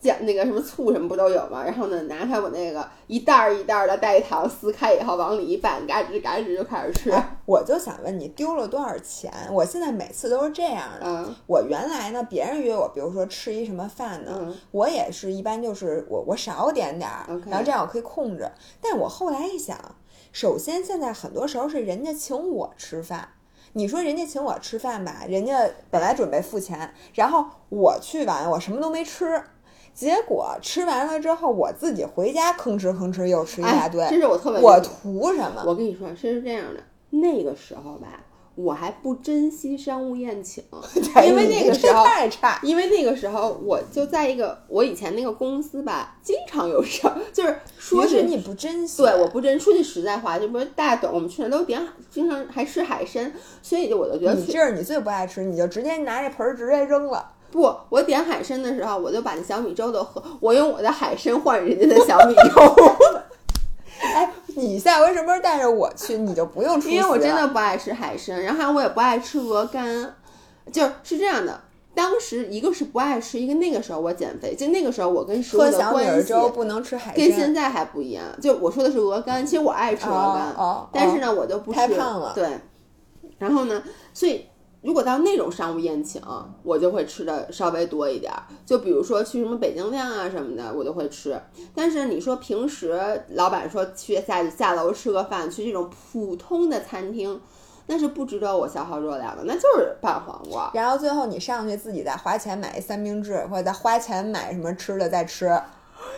酱那个什么醋什么不都有吗？然后呢，拿开我那个一袋儿一袋儿的代糖，撕开以后往里一拌，嘎吱嘎吱就开始吃。哎，我就想问你丢了多少钱？我现在每次都是这样的。嗯我原来呢，别人约我，比如说吃一什么饭呢，嗯我也是一般就是我我少点点儿然后这样我可以控制。但我后来一想，首先现在很多时候是人家请我吃饭。你说人家请我吃饭吧，人家本来准备付钱，然后我去完我什么都没吃，结果吃完了之后我自己回家吭哧吭哧又吃一大哎，堆，这是我特别我图什么？我跟你说，是这样的，那个时候吧，我还不珍惜商务宴请，[LAUGHS] 因为那个时候太差，因为那个时候我就在一个我以前那个公司吧，经常有事儿，就是说是你不珍惜，对，我不珍说句实在话，就不是大家懂，我们去年都点海，经常还吃海参，所以就我就觉得去你这是你最不爱吃，你就直接拿这盆儿直接扔了。不，我点海参的时候，我就把那小米粥都喝，我用我的海参换人家的小米粥，[LAUGHS] 哎，你下回什么时候带着我去，你就不用出席因为我真的不爱吃海参，然后我也不爱吃鹅肝，就是是这样的。当时一个是不爱吃，一个那个时候我减肥，就那个时候我跟食物的喝小米关系粥不能吃海跟，现在还不一样。就我说的是鹅肝，其实我爱吃鹅肝，哦哦但是呢我就不吃，太胖了对，然后呢，所以如果到那种商务宴请，我就会吃的稍微多一点儿。就比如说去什么北京亮啊什么的，我就会吃。但是你说平时老板说去下下楼吃个饭，去这种普通的餐厅，那是不值得我消耗热量的，那就是拌黄瓜。然后最后你上去自己再花钱买一三明治，或者再花钱买什么吃的再吃。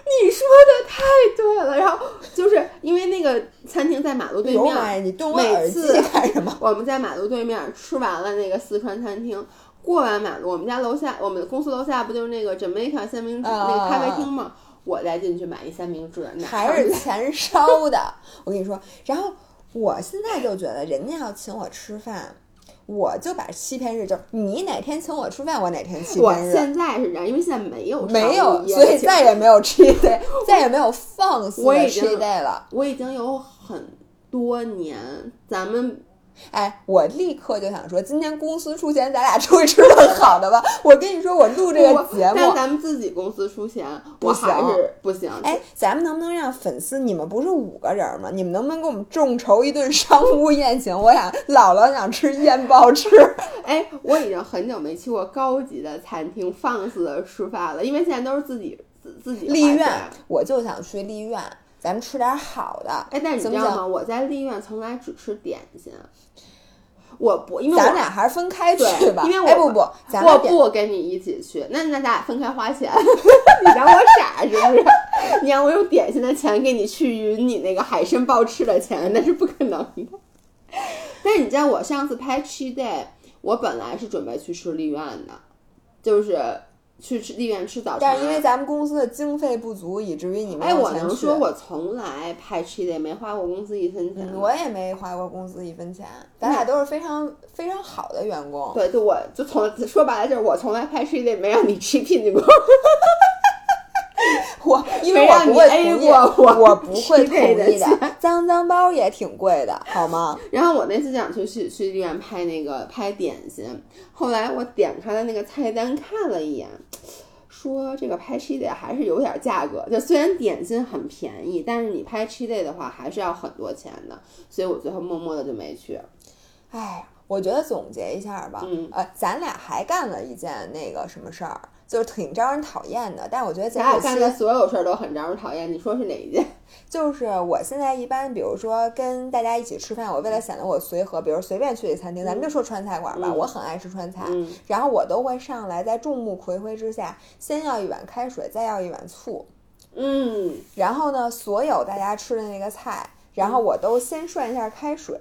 你说的太对了，然后就是因为那个餐厅在马路对面，你动我每耳机次干什么？[LAUGHS] 我们在马路对面吃完了那个四川餐厅，过完马路，我们家楼下，我们公司楼下不就是那个 Jamaica 三明治、啊那个咖啡厅吗？我再进去买一三明治，哪还是钱 [LAUGHS] 烧的。我跟你说，然后我现在就觉得人家要请我吃饭。我就把欺骗日，就是你哪天请我吃饭，我哪天欺我骗日。现在是这样，因为现在没有没有，[LAUGHS] 所以再也没有 cheat [LAUGHS] day，再也没有放肆的我已经 cheat day 了。我已经有很多年，咱们哎，我立刻就想说，今天公司出钱，咱俩出去吃顿好的吧。我跟你说，我录这个节目但，咱们自己公司出钱，我还行是不行。哎，咱们能不能让粉丝？你们不是五个人吗？你们能不能给我们众筹一顿商务宴请？我想姥姥想吃燕鲍翅。[LAUGHS] 哎，我已经很久没去过高级的餐厅放肆的吃饭了，因为现在都是自己自自己花钱丽苑，我就想去丽苑，咱们吃点好的。哎，但是你知道吗？我在丽苑从来只吃点心，我不，因为我咱俩还是分开去对吧。因为我哎不不，咱我不跟你一起去，那那咱俩分开花钱，[LAUGHS] 你当我傻是不是？你让我用点心的钱给你去匀你那个海参鲍翅的钱，那是不可能的。但是你知道，我上次拍 cheat day，我本来是准备去吃丽苑的，就是去吃丽苑吃早餐。但是因为咱们公司的经费不足，以至于你们哎，我能说我从来拍 cheat day 没花过公司一分钱。嗯我也没花过公司一分钱，咱俩都是非常非常好的员工。对，就我就从说白了就是我从来拍 cheat day 没让你 cheap 进过。[LAUGHS] [LAUGHS] 我因为我不会同意，过我我不会同意的。脏脏包也挺贵的，好吗？[LAUGHS] 然后我那次想去去去医院拍那个拍点心，后来我点开了那个菜单看了一眼，说这个拍 cheat day 还是有点价格，就虽然点心很便宜，但是你拍 cheat day 的话还是要很多钱的，所以我最后默默的就没去。哎，我觉得总结一下吧，嗯呃，咱俩还干了一件那个什么事儿，就是挺招人讨厌的，但我觉得咱俩咱干的所有事儿都很招人讨厌，你说是哪一件？[LAUGHS] 就是我现在一般，比如说跟大家一起吃饭，我为了显得我随和，比如随便去一餐厅，咱们就说川菜馆吧，嗯。我很爱吃川菜，嗯。然后我都会上来，在众目睽睽之下，先要一碗开水，再要一碗醋，嗯，然后呢，所有大家吃的那个菜，然后我都先涮一下开水，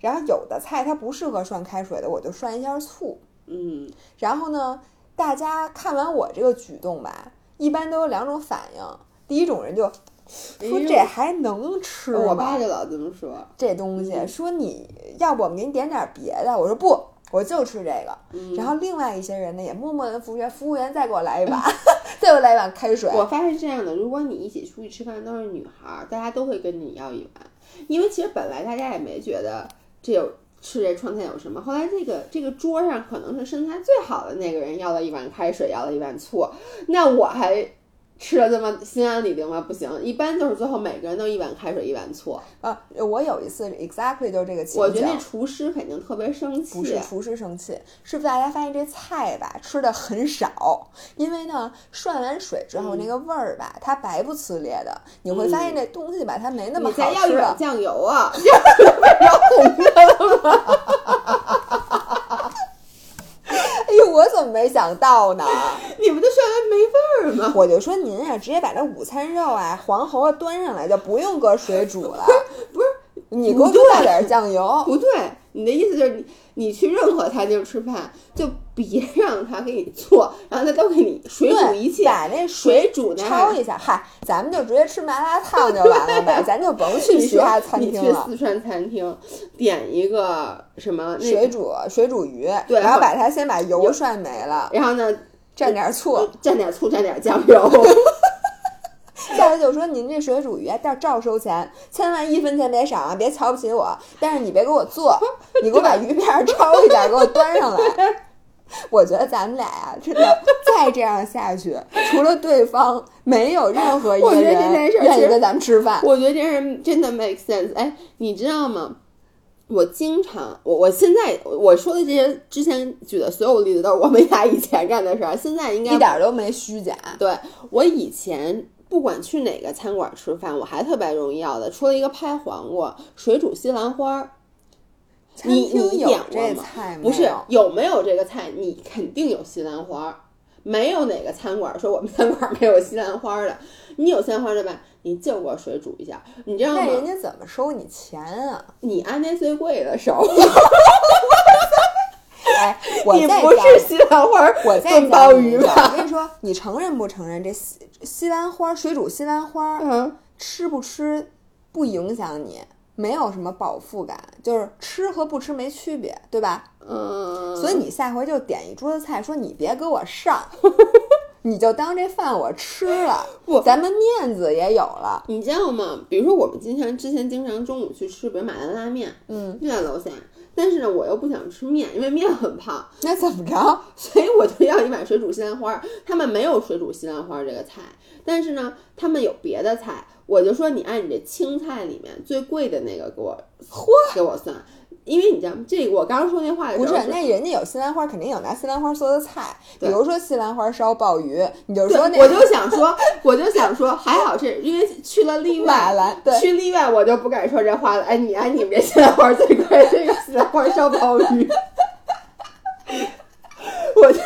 然后有的菜它不适合涮开水的，我就涮一下醋，嗯，然后呢，大家看完我这个举动吧，一般都有两种反应，第一种人就说这还能吃我？爸就老这么说。这东西，嗯说你要不我们给你点点别的，我说不，我就吃这个。嗯然后另外一些人呢，也默默的服务员，服务员再给我来一碗，[LAUGHS] 再给我来一碗开水。我发现是这样的，如果你一起出去吃饭都是女孩儿，大家都会跟你要一碗，因为其实本来大家也没觉得这有吃这川菜有什么，后来这个这个桌上可能是身材最好的那个人要了一碗开水，要了一碗醋，那我还吃的这么心安理得吗？不行，一般就是最后每个人都一碗开水一碗醋。啊，我有一次 exactly 就是这个情景。我觉得那厨师肯定特别生气，不是厨师生气，是大家发现这菜吧吃的很少，因为呢涮完水之后嗯那个味儿吧，它白不呲咧的，你会发现这东西吧它没那么你好吃再要一碗。酱油啊，[LAUGHS] 要变成红的了吗？[LAUGHS] 我怎么没想到呢？[LAUGHS] 你们的涮完没味儿吗？我就说您啊，直接把这午餐肉啊、黄喉啊端上来，就不用搁水煮了。[LAUGHS] 不是，你给我不对倒点酱油。不对，你的意思就是你你去任何餐厅吃饭，就别让他给你做，然后他都给你水煮，一切，把那水煮那焯一下。嗨，咱们就直接吃麻辣烫就完了呗，[LAUGHS] 咱就甭去其他餐你去厅了。四川餐厅点一个什么那水煮水煮鱼，对然后把它先把油涮没了，然后呢蘸点醋，蘸点醋，蘸点酱油。[LAUGHS] 下来就说您这水煮鱼啊，照照收钱，千万一分钱别少啊，别瞧不起我。但是你别给我做，你给我把鱼片儿焯一下，给我端上来。我觉得咱们俩呀、真的再这样下去，除了对方，没有任何一个我觉得这人愿意跟咱们吃饭。我觉得这人真的 make sense。哎，你知道吗？我经常，我我现在我说的这些之前举的所有例子都是我们俩以前干的事儿，现在应该一点儿都没虚假，对我以前不管去哪个餐馆吃饭，我还特别容易要的，除了一个拍黄瓜、水煮西兰花儿。你你点过吗菜不是有有没有这个菜？你肯定有西兰花儿，没有哪个餐馆说我们餐馆没有西兰花儿的。你有西兰花儿对吧？你就给我水煮一下，你知道那人？家怎么收你钱啊？你按那最贵的收，哎，我你再讲不是西兰花我再炖鲍鱼吧？我跟你说，你承认不承认这西西兰花水煮西兰花，嗯，吃不吃不影响你，没有什么饱腹感，就是吃和不吃没区别，对吧？嗯，所以你下回就点一桌子菜，说你别给我上，[LAUGHS] 你就当这饭我吃了 [LAUGHS] 不，咱们面子也有了。你知道吗？比如说我们经常之前经常中午去吃，比如马兰拉面，嗯，就在楼下。但是呢，我又不想吃面，因为面很胖，[LAUGHS] 那怎么着？[LAUGHS] 所以我就要一碗水煮西兰花。他们没有水煮西兰花这个菜，但是呢，他们有别的菜。我就说你按你这青菜里面最贵的那个给我给我算，因为你知道吗？这个我刚刚说那话不是，那人家有西兰花，肯定有拿西兰花做的菜，比如说西兰花烧鲍鱼，你就说那我就想说，[LAUGHS] 我就想说，还好是因为去了例马外，兰对去例外我就不敢说这话了。哎，你哎你们这西兰花最贵这个西兰花烧鲍鱼，[LAUGHS] 我就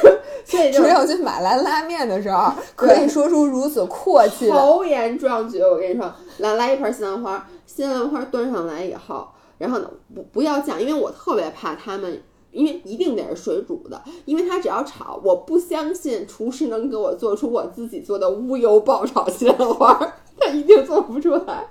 所以就只有去马兰拉面的时候，[LAUGHS] 可以说出如此阔气的。豪言壮举。我跟你说，来来一盘西兰花，西兰花端上来以后，然后呢，不不要酱，因为我特别怕他们。因为一定得是水煮的，因为它只要炒，我不相信厨师能给我做出我自己做的无油爆炒西兰花，他一定做不出来，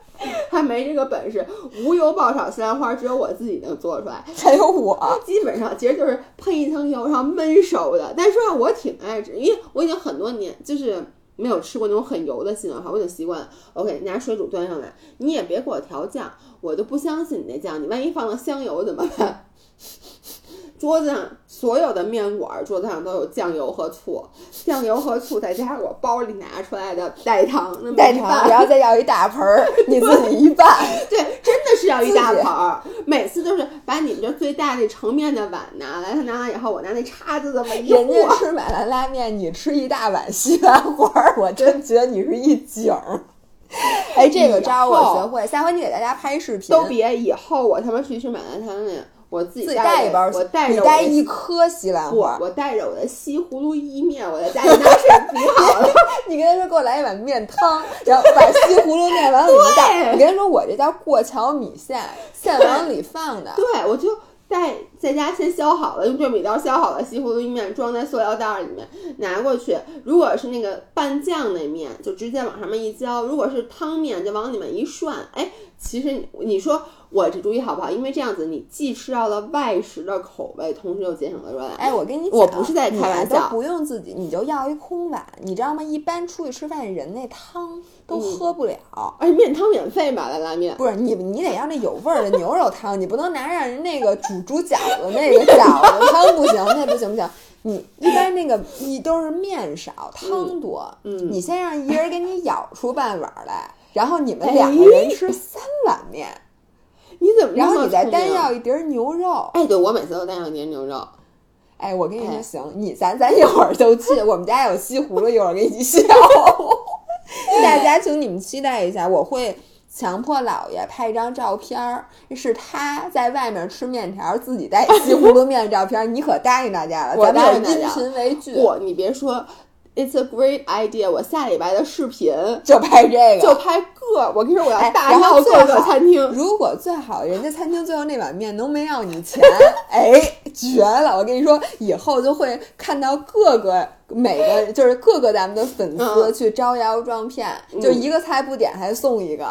他没这个本事。无油爆炒西兰花只有我自己能做出来，[LAUGHS] 还有我，基本上其实就是喷一层油，然后焖熟的。但是说实话，我挺爱吃，因为我已经很多年，就是没有吃过那种很油的西兰花，我就习惯 OK 拿水煮端上来，你也别给我调酱，我就不相信你那酱，你万一放了香油怎么办？桌子上所有的面馆儿桌子上都有酱油和醋，酱油和醋再加上我包里拿出来的代糖，那么带糖，然后再要一大盆儿，[LAUGHS] 你自己一拌。对，真的是要一大盆儿，每次都是把你们这最大那盛面的碗拿来，他拿完以后，我拿那叉子这么一人家，吃买兰拉面，你吃一大碗西兰花儿，我真觉得你是一景儿。[LAUGHS] 哎，这个招儿我学会，下回你给大家拍视频，都别以后我他妈去吃买兰汤面，我自己带一包，我带着你带我的一颗西兰我花。我带着我的西葫芦意面，我在家里拿水煮好了。[LAUGHS] 你跟他说给我来一碗面汤，然后把西葫芦面往里一倒。[LAUGHS] 对你跟他说我这叫过桥米线，线往里放的。对，我就在在家先削好了，用这米刀削好了西葫芦面，装在塑料袋里面拿过去。如果是那个拌酱那面，就直接往上面一浇；如果是汤面，就往里面一涮。哎，其实你你说我这主意好不好？因为这样子你既吃到了外食的口味，同时又节省了热量。哎，我跟你讲，我不是在开玩笑不用自己，你就要一空碗，你知道吗？一般出去吃饭人那汤都嗯喝不了。而且面汤免费买了拉面，不是你，你得要那有味儿的牛肉汤，你不能拿让人那个煮煮饺子那个饺子汤不行，那不行不行。你一般那个一都是面少汤多，嗯你先让一人给你舀出半碗来，然后你们哎两个人吃三碗面，你怎么那然后你再单要一碟牛肉。哎，对我每次都单要碟牛肉。哎，我跟你说哎行，你咱咱一会儿就去，[LAUGHS] 我们家有西葫芦，一会儿给你削。[LAUGHS] 大家请你们期待一下，我会强迫姥爷拍一张照片儿，是他在外面吃面条，自己带西葫芦面的照片儿，你可答应大家了，我咱们有音答应大家频为据，不，你别说，It's a great idea。我下礼拜的视频 [LAUGHS] 就拍这个，就拍个，我跟你说，我要哎大闹各个餐厅。如果最好人家餐厅最后那碗面能没要你钱，[LAUGHS] 哎，绝了！我跟你说，以后就会看到各个每个就是各个咱们的粉丝嗯去招摇撞骗，就一个菜不点还送一个，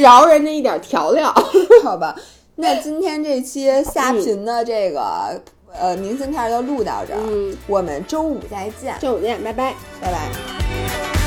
饶人家一点调料。[LAUGHS] 好吧？那今天这期下评的这个、呃明信片就录到这儿我们周五再见。周五见拜拜。拜拜。